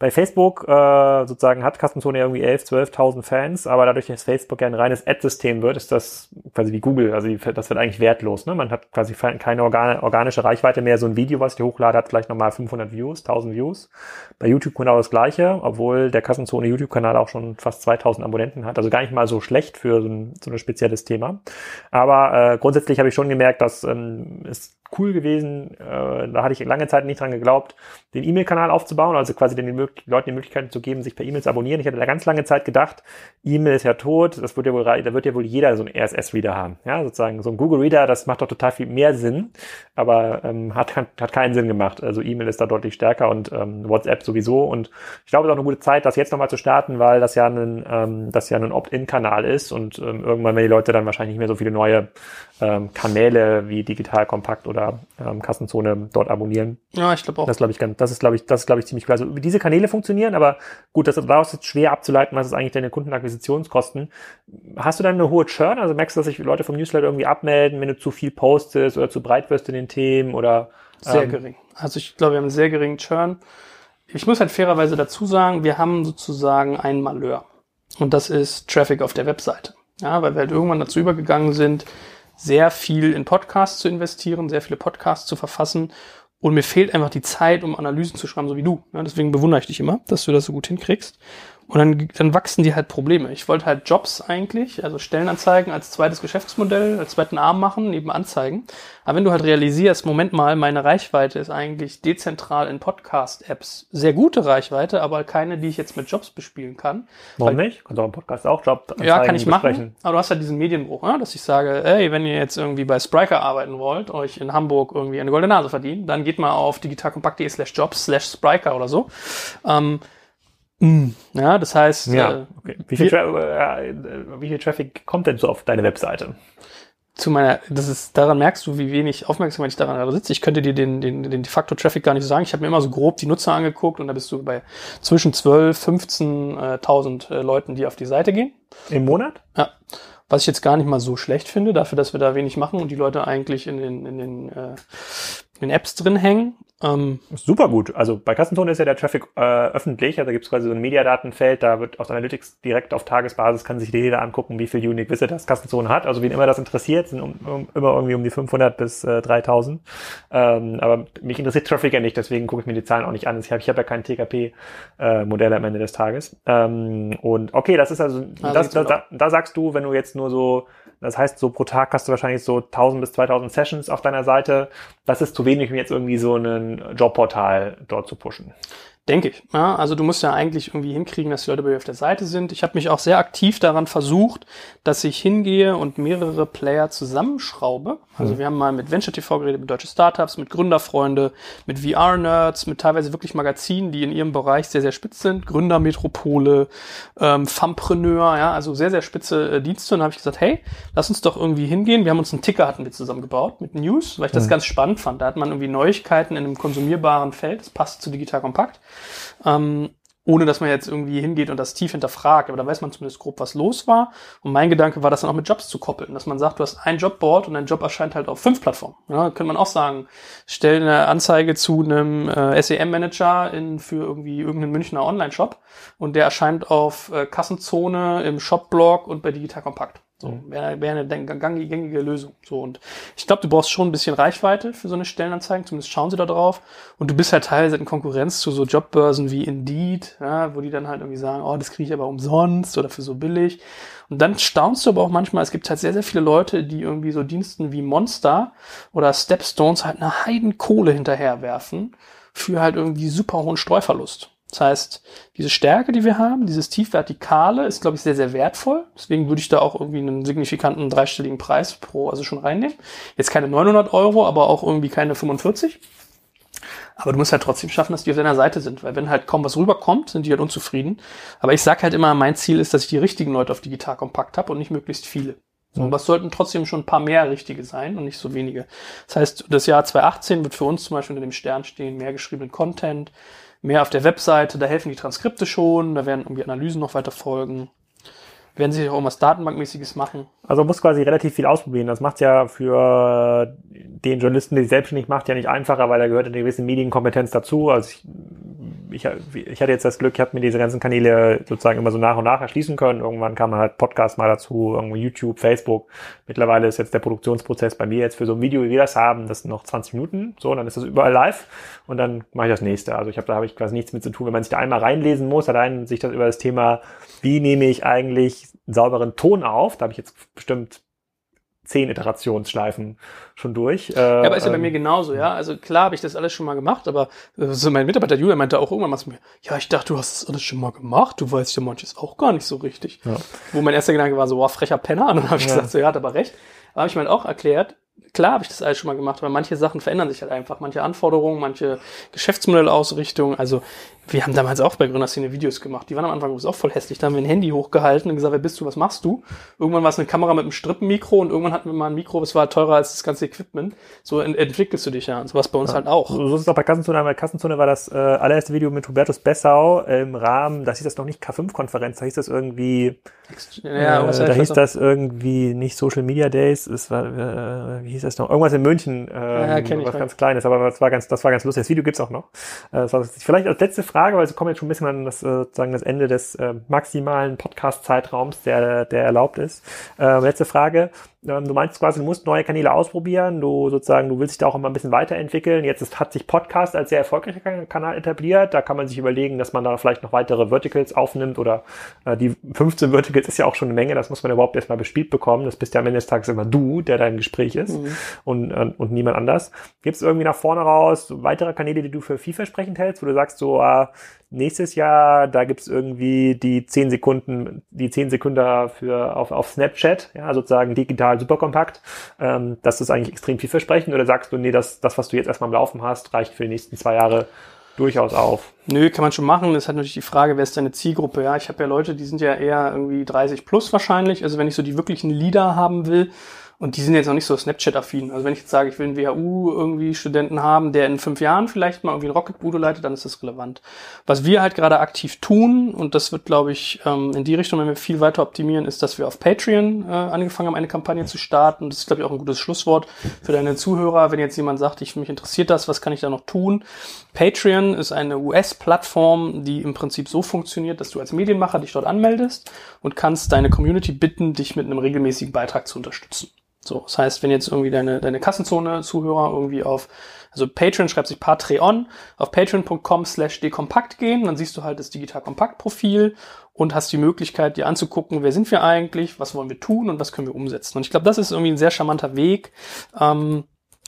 Bei Facebook äh, sozusagen hat Kassenzone irgendwie 11, 12.000 Fans, aber dadurch, dass Facebook ja ein reines Ad-System wird, ist das quasi wie Google. Also das wird eigentlich wertlos. Ne? Man hat quasi keine organ organische Reichweite mehr. So ein Video, was ich hochlade, hat vielleicht nochmal 500 Views, 1000 Views. Bei YouTube genau das Gleiche, obwohl der Kassenzone YouTube-Kanal auch schon fast 2000 Abonnenten hat. Also gar nicht mal so schlecht für so ein, so ein spezielles Thema. Aber äh, grundsätzlich habe ich schon gemerkt, dass ähm, es cool gewesen. Äh, da hatte ich lange Zeit nicht dran geglaubt, den E-Mail-Kanal aufzubauen, also quasi den Leuten die Möglichkeit zu geben, sich per E-Mail zu abonnieren. Ich hatte da ganz lange Zeit gedacht, E-Mail ist ja tot, das wird ja wohl, da wird ja wohl jeder so einen RSS-Reader haben. Ja, sozusagen so ein Google-Reader, das macht doch total viel mehr Sinn, aber ähm, hat, hat keinen Sinn gemacht. Also E-Mail ist da deutlich stärker und ähm, WhatsApp sowieso. Und ich glaube, es ist auch eine gute Zeit, das jetzt nochmal zu starten, weil das ja ein, ähm, das ja ein Opt-in-Kanal ist und ähm, irgendwann, wenn die Leute dann wahrscheinlich nicht mehr so viele neue Kanäle wie Digital Kompakt oder ähm, Kassenzone dort abonnieren. Ja, ich glaube auch. Das glaube ich ganz, das ist glaube ich, das ist glaube ich ziemlich cool. Also diese Kanäle funktionieren, aber gut, das daraus ist schwer abzuleiten, was ist eigentlich deine Kundenakquisitionskosten. Hast du dann eine hohe Churn? Also merkst du, dass sich Leute vom Newsletter irgendwie abmelden, wenn du zu viel postest oder zu breit wirst in den Themen oder? Sehr ähm, gering. Also ich glaube, wir haben einen sehr geringen Churn. Ich muss halt fairerweise dazu sagen, wir haben sozusagen ein Malheur. Und das ist Traffic auf der Webseite. Ja, weil wir halt irgendwann dazu übergegangen sind, sehr viel in Podcasts zu investieren, sehr viele Podcasts zu verfassen. Und mir fehlt einfach die Zeit, um Analysen zu schreiben, so wie du. Deswegen bewundere ich dich immer, dass du das so gut hinkriegst. Und dann, dann wachsen die halt Probleme. Ich wollte halt Jobs eigentlich, also Stellenanzeigen als zweites Geschäftsmodell, als zweiten Arm machen, neben Anzeigen. Aber wenn du halt realisierst, Moment mal, meine Reichweite ist eigentlich dezentral in Podcast-Apps sehr gute Reichweite, aber keine, die ich jetzt mit Jobs bespielen kann. Warum weil, nicht? Kannst du auch im Podcast auch Job Ja, kann ich besprechen. machen. Aber du hast halt diesen Medienbruch, ne? dass ich sage, ey, wenn ihr jetzt irgendwie bei Spriker arbeiten wollt, euch in Hamburg irgendwie eine goldene Nase verdienen, dann geht mal auf digitalkompakt.de slash jobs slash Spriker oder so. Ähm, Mm. Ja, das heißt. Ja, äh, okay. wie, viel äh, wie viel Traffic kommt denn so auf deine Webseite? Zu meiner, das ist, daran merkst du, wie wenig Aufmerksamkeit ich daran gerade sitze. Ich könnte dir den, den, den de facto Traffic gar nicht so sagen. Ich habe mir immer so grob die Nutzer angeguckt und da bist du bei zwischen 12, 15.000 äh, Leuten, die auf die Seite gehen. Im Monat? Ja. Was ich jetzt gar nicht mal so schlecht finde, dafür, dass wir da wenig machen und die Leute eigentlich in den, in den, äh, in den Apps drin hängen. Ähm, Super gut. Also bei Kassenzone ist ja der Traffic äh, öffentlich. Also da gibt es quasi so ein Mediadatenfeld, da wird aus Analytics direkt auf Tagesbasis, kann sich jeder angucken, wie viel Unique Visitors Kassenzone hat. Also wen immer das interessiert, sind um, um, immer irgendwie um die 500 bis äh, 3000. Ähm, aber mich interessiert Traffic ja nicht, deswegen gucke ich mir die Zahlen auch nicht an. Ich habe ich hab ja kein TKP-Modell äh, am Ende des Tages. Ähm, und okay, das ist also, also das, da, da, da sagst du, wenn du jetzt nur so das heißt, so pro Tag hast du wahrscheinlich so 1000 bis 2000 Sessions auf deiner Seite. Das ist zu wenig, um jetzt irgendwie so ein Jobportal dort zu pushen. Denke ich. Ja, also du musst ja eigentlich irgendwie hinkriegen, dass die Leute bei dir auf der Seite sind. Ich habe mich auch sehr aktiv daran versucht, dass ich hingehe und mehrere Player zusammenschraube. Also mhm. wir haben mal mit Venture TV geredet, mit deutsche Startups, mit Gründerfreunde, mit VR-Nerds, mit teilweise wirklich Magazinen, die in ihrem Bereich sehr, sehr spitz sind. Gründermetropole, ähm, Fampreneur, ja, also sehr, sehr spitze äh, Dienste. Und habe ich gesagt, hey, lass uns doch irgendwie hingehen. Wir haben uns einen Ticker hatten wir zusammengebaut mit News, weil ich das mhm. ganz spannend fand. Da hat man irgendwie Neuigkeiten in einem konsumierbaren Feld. Das passt zu Digital Kompakt. Ähm, ohne dass man jetzt irgendwie hingeht und das tief hinterfragt. Aber da weiß man zumindest grob, was los war. Und mein Gedanke war, das dann auch mit Jobs zu koppeln. Dass man sagt, du hast ein Jobboard und dein Job erscheint halt auf fünf Plattformen. Ja, könnte man auch sagen, stell eine Anzeige zu einem äh, SEM-Manager in, für irgendwie irgendeinen Münchner Online-Shop und der erscheint auf äh, Kassenzone, im Shop-Blog und bei Digital Kompakt. So, mhm. wäre wär eine gängige Lösung. So, und ich glaube, du brauchst schon ein bisschen Reichweite für so eine Stellenanzeige, zumindest schauen sie da drauf. Und du bist halt teilweise in Konkurrenz zu so Jobbörsen wie Indeed, ja, wo die dann halt irgendwie sagen, oh, das kriege ich aber umsonst oder für so billig. Und dann staunst du aber auch manchmal, es gibt halt sehr, sehr viele Leute, die irgendwie so Diensten wie Monster oder Stepstones halt eine Heidenkohle hinterherwerfen für halt irgendwie super hohen Streuverlust. Das heißt, diese Stärke, die wir haben, dieses Tiefvertikale, ist, glaube ich, sehr, sehr wertvoll. Deswegen würde ich da auch irgendwie einen signifikanten dreistelligen Preis pro, also schon reinnehmen. Jetzt keine 900 Euro, aber auch irgendwie keine 45. Aber du musst halt trotzdem schaffen, dass die auf deiner Seite sind, weil wenn halt kaum was rüberkommt, sind die halt unzufrieden. Aber ich sag halt immer, mein Ziel ist, dass ich die richtigen Leute auf Digital Kompakt habe und nicht möglichst viele. So, aber es sollten trotzdem schon ein paar mehr richtige sein und nicht so wenige. Das heißt, das Jahr 2018 wird für uns zum Beispiel unter dem Stern stehen, mehr geschriebenen Content, mehr auf der Webseite, da helfen die Transkripte schon, da werden irgendwie Analysen noch weiter folgen. Werden sich auch irgendwas Datenbankmäßiges machen. Also man muss quasi relativ viel ausprobieren. Das macht ja für den Journalisten, der sich selbstständig macht, ja nicht einfacher, weil da gehört eine gewisse Medienkompetenz dazu. Also ich ich, ich hatte jetzt das Glück, ich habe mir diese ganzen Kanäle sozusagen immer so nach und nach erschließen können. Irgendwann kam halt Podcast mal dazu, irgendwie YouTube, Facebook. Mittlerweile ist jetzt der Produktionsprozess bei mir jetzt für so ein Video, wie wir das haben, das sind noch 20 Minuten. So, dann ist das überall live und dann mache ich das nächste. Also ich habe da habe ich quasi nichts mit zu tun. Wenn man sich da einmal reinlesen muss, allein sich das über das Thema, wie nehme ich eigentlich einen sauberen Ton auf, da habe ich jetzt bestimmt zehn Iterationsschleifen schon durch. Äh, ja, aber ist ja bei mir ähm, genauso, ja. Also klar habe ich das alles schon mal gemacht, aber äh, so mein Mitarbeiter Julia meinte auch irgendwann mal zu mir, ja, ich dachte, du hast das alles schon mal gemacht, du weißt ja manches auch gar nicht so richtig. Ja. Wo mein erster Gedanke war so, wow, frecher Penner. Und dann habe ich ja. gesagt, so, ja, hat aber recht. Aber habe ich mir halt auch erklärt, klar habe ich das alles schon mal gemacht, aber manche Sachen verändern sich halt einfach. Manche Anforderungen, manche Geschäftsmodellausrichtungen. Also wir haben damals auch bei Gründerszene Videos gemacht. Die waren am Anfang auch voll hässlich. Da haben wir ein Handy hochgehalten und gesagt, wer bist du, was machst du? Irgendwann war es eine Kamera mit einem Strippenmikro und irgendwann hatten wir mal ein Mikro, das war teurer als das ganze Equipment. So ent entwickelst du dich ja. Und sowas bei uns ja. halt auch. So ist es auch bei Kassenzone. Bei Kassenzone war das äh, allererste Video mit Hubertus Bessau im Rahmen, da hieß das noch nicht K5-Konferenz, da hieß das irgendwie, ja, äh, da hieß das irgendwie nicht Social Media Days, es war, äh, wie hieß das noch? Irgendwas in München, äh, ja, was ich, ganz Kleines, aber das war ganz, das war ganz lustig. Das Video gibt's auch noch. Äh, das war, vielleicht als letzte Frage, weil wir kommen jetzt schon ein bisschen an das, äh, sozusagen das Ende des äh, maximalen Podcast-Zeitraums, der, der erlaubt ist. Äh, letzte Frage. Ähm, du meinst quasi, du musst neue Kanäle ausprobieren, du sozusagen, du willst dich da auch immer ein bisschen weiterentwickeln. Jetzt ist, hat sich Podcast als sehr erfolgreicher Kanal etabliert. Da kann man sich überlegen, dass man da vielleicht noch weitere Verticals aufnimmt oder äh, die 15 Verticals ist ja auch schon eine Menge, das muss man überhaupt erstmal bespielt bekommen. Das bist ja am Ende des Tages immer du, der da im Gespräch ist mhm. und, äh, und niemand anders. Gibt es irgendwie nach vorne raus weitere Kanäle, die du für vielversprechend hältst, wo du sagst, so, äh, nächstes Jahr, da gibt's irgendwie die 10 Sekunden, die 10 Sekunden für auf, auf Snapchat, ja, sozusagen digital super kompakt. Ähm, das ist eigentlich extrem vielversprechend oder sagst du, nee, das, das, was du jetzt erstmal am Laufen hast, reicht für die nächsten zwei Jahre durchaus auf? Nö, kann man schon machen. Das hat natürlich die Frage, wer ist deine Zielgruppe? Ja, ich habe ja Leute, die sind ja eher irgendwie 30 plus wahrscheinlich. Also wenn ich so die wirklichen Leader haben will, und die sind jetzt noch nicht so Snapchat-affin. Also wenn ich jetzt sage, ich will einen WHU irgendwie Studenten haben, der in fünf Jahren vielleicht mal irgendwie ein Rocket-Bude leitet, dann ist das relevant. Was wir halt gerade aktiv tun, und das wird, glaube ich, ähm, in die Richtung, wenn wir viel weiter optimieren, ist, dass wir auf Patreon äh, angefangen haben, eine Kampagne zu starten. Das ist, glaube ich, auch ein gutes Schlusswort für deine Zuhörer. Wenn jetzt jemand sagt, ich mich interessiert das, was kann ich da noch tun? Patreon ist eine US-Plattform, die im Prinzip so funktioniert, dass du als Medienmacher dich dort anmeldest und kannst deine Community bitten, dich mit einem regelmäßigen Beitrag zu unterstützen. So, das heißt, wenn jetzt irgendwie deine, deine Kassenzone-Zuhörer irgendwie auf, also Patreon schreibt sich Patreon, auf patreon.com slash dekompakt gehen, dann siehst du halt das Digital Kompakt Profil und hast die Möglichkeit, dir anzugucken, wer sind wir eigentlich, was wollen wir tun und was können wir umsetzen. Und ich glaube, das ist irgendwie ein sehr charmanter Weg, ähm,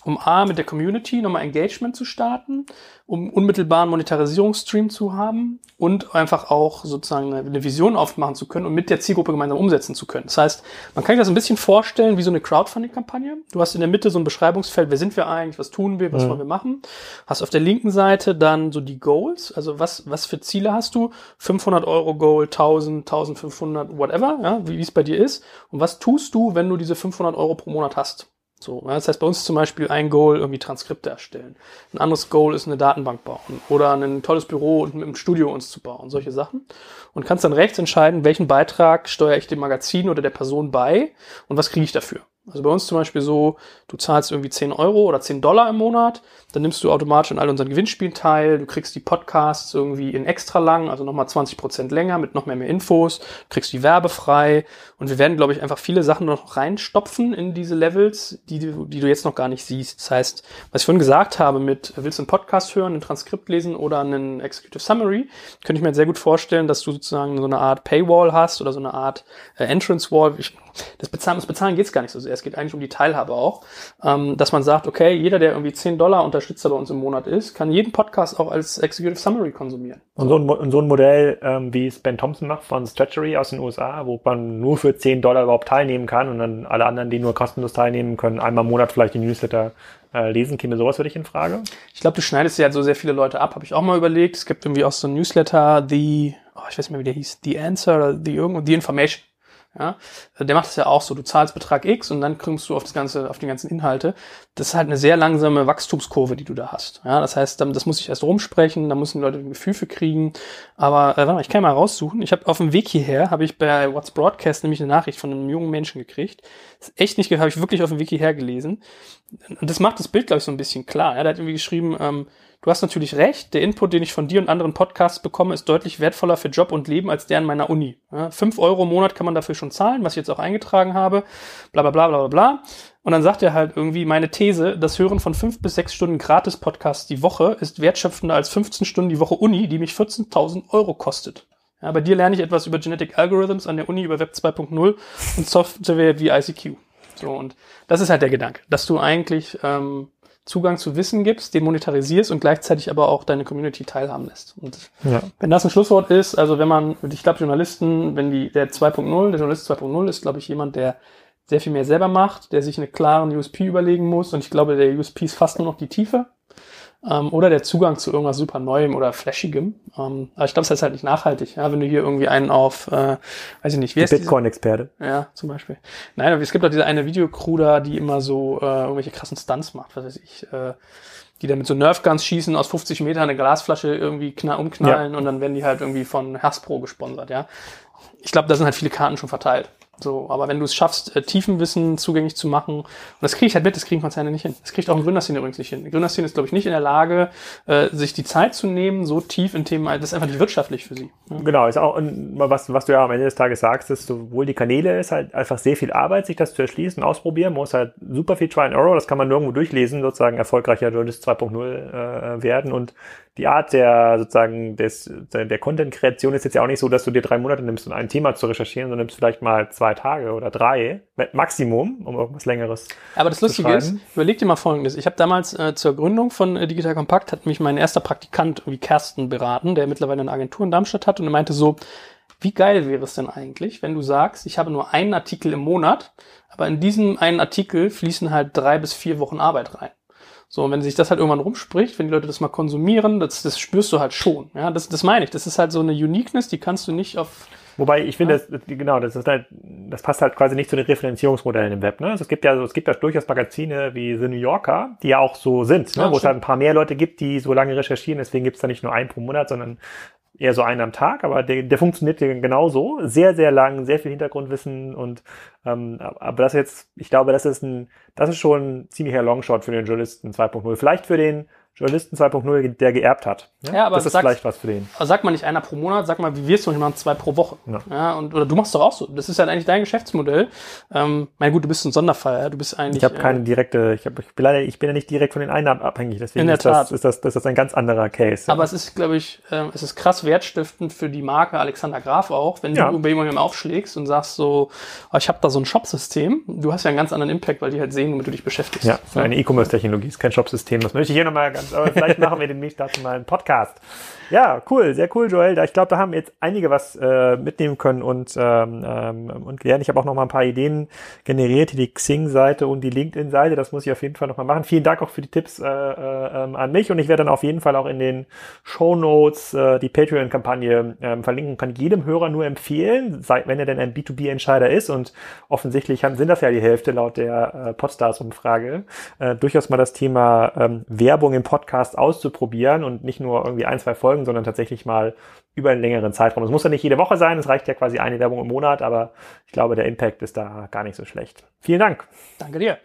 um A, mit der Community nochmal Engagement zu starten, um unmittelbaren Monetarisierungsstream zu haben und einfach auch sozusagen eine Vision aufmachen zu können und mit der Zielgruppe gemeinsam umsetzen zu können. Das heißt, man kann sich das ein bisschen vorstellen wie so eine Crowdfunding-Kampagne. Du hast in der Mitte so ein Beschreibungsfeld, wer sind wir eigentlich, was tun wir, was mhm. wollen wir machen. Hast auf der linken Seite dann so die Goals, also was, was für Ziele hast du? 500 Euro Goal, 1000, 1500, whatever, ja, wie es bei dir ist. Und was tust du, wenn du diese 500 Euro pro Monat hast? So, das heißt bei uns zum Beispiel ein Goal irgendwie Transkripte erstellen. Ein anderes Goal ist eine Datenbank bauen oder ein tolles Büro und einem Studio uns zu bauen, solche Sachen. Und kannst dann rechts entscheiden, welchen Beitrag steuere ich dem Magazin oder der Person bei und was kriege ich dafür. Also bei uns zum Beispiel so, du zahlst irgendwie 10 Euro oder 10 Dollar im Monat, dann nimmst du automatisch an all unseren Gewinnspielen teil, du kriegst die Podcasts irgendwie in extra lang, also nochmal 20 Prozent länger mit noch mehr, mehr Infos, kriegst die werbefrei und wir werden, glaube ich, einfach viele Sachen noch reinstopfen in diese Levels, die du, die du jetzt noch gar nicht siehst. Das heißt, was ich vorhin gesagt habe mit, willst du einen Podcast hören, ein Transkript lesen oder einen Executive Summary, könnte ich mir sehr gut vorstellen, dass du sozusagen so eine Art Paywall hast oder so eine Art äh, Entrance Wall. Ich, das Bezahlen, das Bezahlen geht es gar nicht so sehr. Es geht eigentlich um die Teilhabe auch. Ähm, dass man sagt, okay, jeder, der irgendwie 10 Dollar Unterstützer bei uns im Monat ist, kann jeden Podcast auch als Executive Summary konsumieren. Und so ein, so ein Modell, ähm, wie es Ben Thompson macht von Stretchery aus den USA, wo man nur für 10 Dollar überhaupt teilnehmen kann und dann alle anderen, die nur kostenlos teilnehmen können, einmal im Monat vielleicht die Newsletter äh, lesen. Käme sowas für dich in Frage? Ich glaube, du schneidest ja so sehr viele Leute ab, habe ich auch mal überlegt. Es gibt irgendwie auch so ein Newsletter, The, oh, ich weiß nicht mehr, wie der hieß, The Answer oder The irgendwo, The Information. Ja, der macht es ja auch so. Du zahlst Betrag X und dann kriegst du auf das ganze, auf die ganzen Inhalte. Das ist halt eine sehr langsame Wachstumskurve, die du da hast. Ja, das heißt, das muss ich erst rumsprechen, da müssen die Leute ein Gefühl für kriegen. Aber äh, warte mal, ich kann mal raussuchen. Ich habe auf dem Weg hierher habe ich bei What's Broadcast nämlich eine Nachricht von einem jungen Menschen gekriegt. Ist echt nicht, habe ich wirklich auf dem Weg hierher gelesen. Und das macht das Bild, glaube ich, so ein bisschen klar. Der hat irgendwie geschrieben, ähm, Du hast natürlich recht, der Input, den ich von dir und anderen Podcasts bekomme, ist deutlich wertvoller für Job und Leben als der an meiner Uni. Ja, fünf Euro im Monat kann man dafür schon zahlen, was ich jetzt auch eingetragen habe, bla bla bla bla bla. Und dann sagt er halt irgendwie meine These, das Hören von fünf bis sechs Stunden Gratis-Podcasts die Woche ist wertschöpfender als 15 Stunden die Woche Uni, die mich 14.000 Euro kostet. Ja, bei dir lerne ich etwas über Genetic Algorithms an der Uni, über Web 2.0 und Software wie ICQ. So, und das ist halt der Gedanke, dass du eigentlich ähm, Zugang zu Wissen gibst, den monetarisierst und gleichzeitig aber auch deine Community teilhaben lässt. Und ja. wenn das ein Schlusswort ist, also wenn man, ich glaube Journalisten, wenn die, der 2.0, der Journalist 2.0 ist, glaube ich, jemand, der sehr viel mehr selber macht, der sich eine klaren USP überlegen muss. Und ich glaube, der USP ist fast nur noch die Tiefe. Ähm, oder der Zugang zu irgendwas super Neuem oder Flashigem. Ähm, aber ich glaube, es ist halt nicht nachhaltig. Ja, wenn du hier irgendwie einen auf, äh, weiß ich nicht, wie heißt Bitcoin-Experte. Ja, zum Beispiel. Nein, aber es gibt auch diese eine Videocrew da, die immer so äh, irgendwelche krassen Stunts macht, was weiß ich. Äh, die dann mit so Nerfguns schießen, aus 50 Metern eine Glasflasche irgendwie knall, umknallen ja. und dann werden die halt irgendwie von Hasbro gesponsert, ja. Ich glaube, da sind halt viele Karten schon verteilt. So, aber wenn du es schaffst, äh, Tiefenwissen zugänglich zu machen, und das kriege ich halt mit, das kriegen Konzerne nicht hin. Das kriegt auch ein Gründerszene übrigens nicht hin. Gründerszene ist, glaube ich, nicht in der Lage, äh, sich die Zeit zu nehmen, so tief in Themen, das ist einfach nicht wirtschaftlich für sie. Ja. Genau, ist auch, was, was du ja am Ende des Tages sagst, ist sowohl die Kanäle ist halt einfach sehr viel Arbeit, sich das zu erschließen, ausprobieren, man muss halt super viel Try and Error, das kann man nirgendwo durchlesen, sozusagen erfolgreicher Journalist 2.0 äh, werden und die Art der sozusagen des, der Content-Kreation ist jetzt ja auch nicht so, dass du dir drei Monate nimmst, um ein Thema zu recherchieren, sondern nimmst vielleicht mal zwei Tage oder drei Maximum, um irgendwas längeres. Aber das Lustige ist, überleg dir mal Folgendes: Ich habe damals äh, zur Gründung von äh, Digital Compact hat mich mein erster Praktikant wie Kersten beraten, der mittlerweile eine Agentur in Darmstadt hat und er meinte so: Wie geil wäre es denn eigentlich, wenn du sagst, ich habe nur einen Artikel im Monat, aber in diesem einen Artikel fließen halt drei bis vier Wochen Arbeit rein. So, und wenn sich das halt irgendwann rumspricht, wenn die Leute das mal konsumieren, das, das spürst du halt schon. Ja, das, das meine ich. Das ist halt so eine Uniqueness, die kannst du nicht auf. Wobei ich finde, ja. das, genau, das ist halt, das passt halt quasi nicht zu den Referenzierungsmodellen im Web. Ne? Also es gibt ja, es gibt ja durchaus Magazine wie The New Yorker, die ja auch so sind, ne? Ja, wo es halt ein paar mehr Leute gibt, die so lange recherchieren. Deswegen gibt es da nicht nur einen pro Monat, sondern eher so einen am Tag, aber der, der funktioniert genauso. Sehr, sehr lang, sehr viel Hintergrundwissen und ähm, aber das jetzt, ich glaube, das ist ein, das ist schon ein ziemlicher Longshot für den Journalisten 2.0. Vielleicht für den Journalisten 2.0, der geerbt hat. Ja, ja aber das ist sag, vielleicht was für den. Sag mal nicht einer pro Monat, sag mal, wie wirst du nicht machen, zwei pro Woche. Ja. ja. und, oder du machst doch auch so. Das ist ja eigentlich dein Geschäftsmodell. Ähm, mein gut, du bist ein Sonderfall, ja? du bist eigentlich. Ich habe keine äh, direkte, ich, hab, ich bin leider, ich bin ja nicht direkt von den Einnahmen abhängig, deswegen in der ist, Tat. Das, ist, das, das ist ein ganz anderer Case. Aber es ist, glaube ich, äh, es ist krass wertstiftend für die Marke Alexander Graf auch, wenn du bei jemandem aufschlägst und sagst so, oh, ich habe da so ein Shop-System. Du hast ja einen ganz anderen Impact, weil die halt sehen, womit du dich beschäftigst. Ja, eine E-Commerce-Technologie ist kein Shop-System. Das möchte ich hier nochmal ganz, aber vielleicht machen wir demnächst dazu mal einen Podcast. Ja, cool, sehr cool, Joel. Ich glaube, da haben jetzt einige was äh, mitnehmen können und, ähm, ähm, und gelernt. Ich habe auch noch mal ein paar Ideen generiert, die Xing-Seite und die LinkedIn-Seite. Das muss ich auf jeden Fall noch mal machen. Vielen Dank auch für die Tipps äh, äh, ähm, an mich und ich werde dann auf jeden Fall auch in den Show Notes äh, die Patreon-Kampagne äh, verlinken. Kann jedem Hörer nur empfehlen, seit, wenn er denn ein B2B-Entscheider ist und offensichtlich haben, sind das ja die Hälfte laut der äh, Podstars-Umfrage, äh, durchaus mal das Thema ähm, Werbung im Podcast auszuprobieren und nicht nur irgendwie ein, zwei Folgen Folgen, sondern tatsächlich mal über einen längeren Zeitraum. Es muss ja nicht jede Woche sein, es reicht ja quasi eine Werbung im Monat, aber ich glaube, der Impact ist da gar nicht so schlecht. Vielen Dank. Danke dir.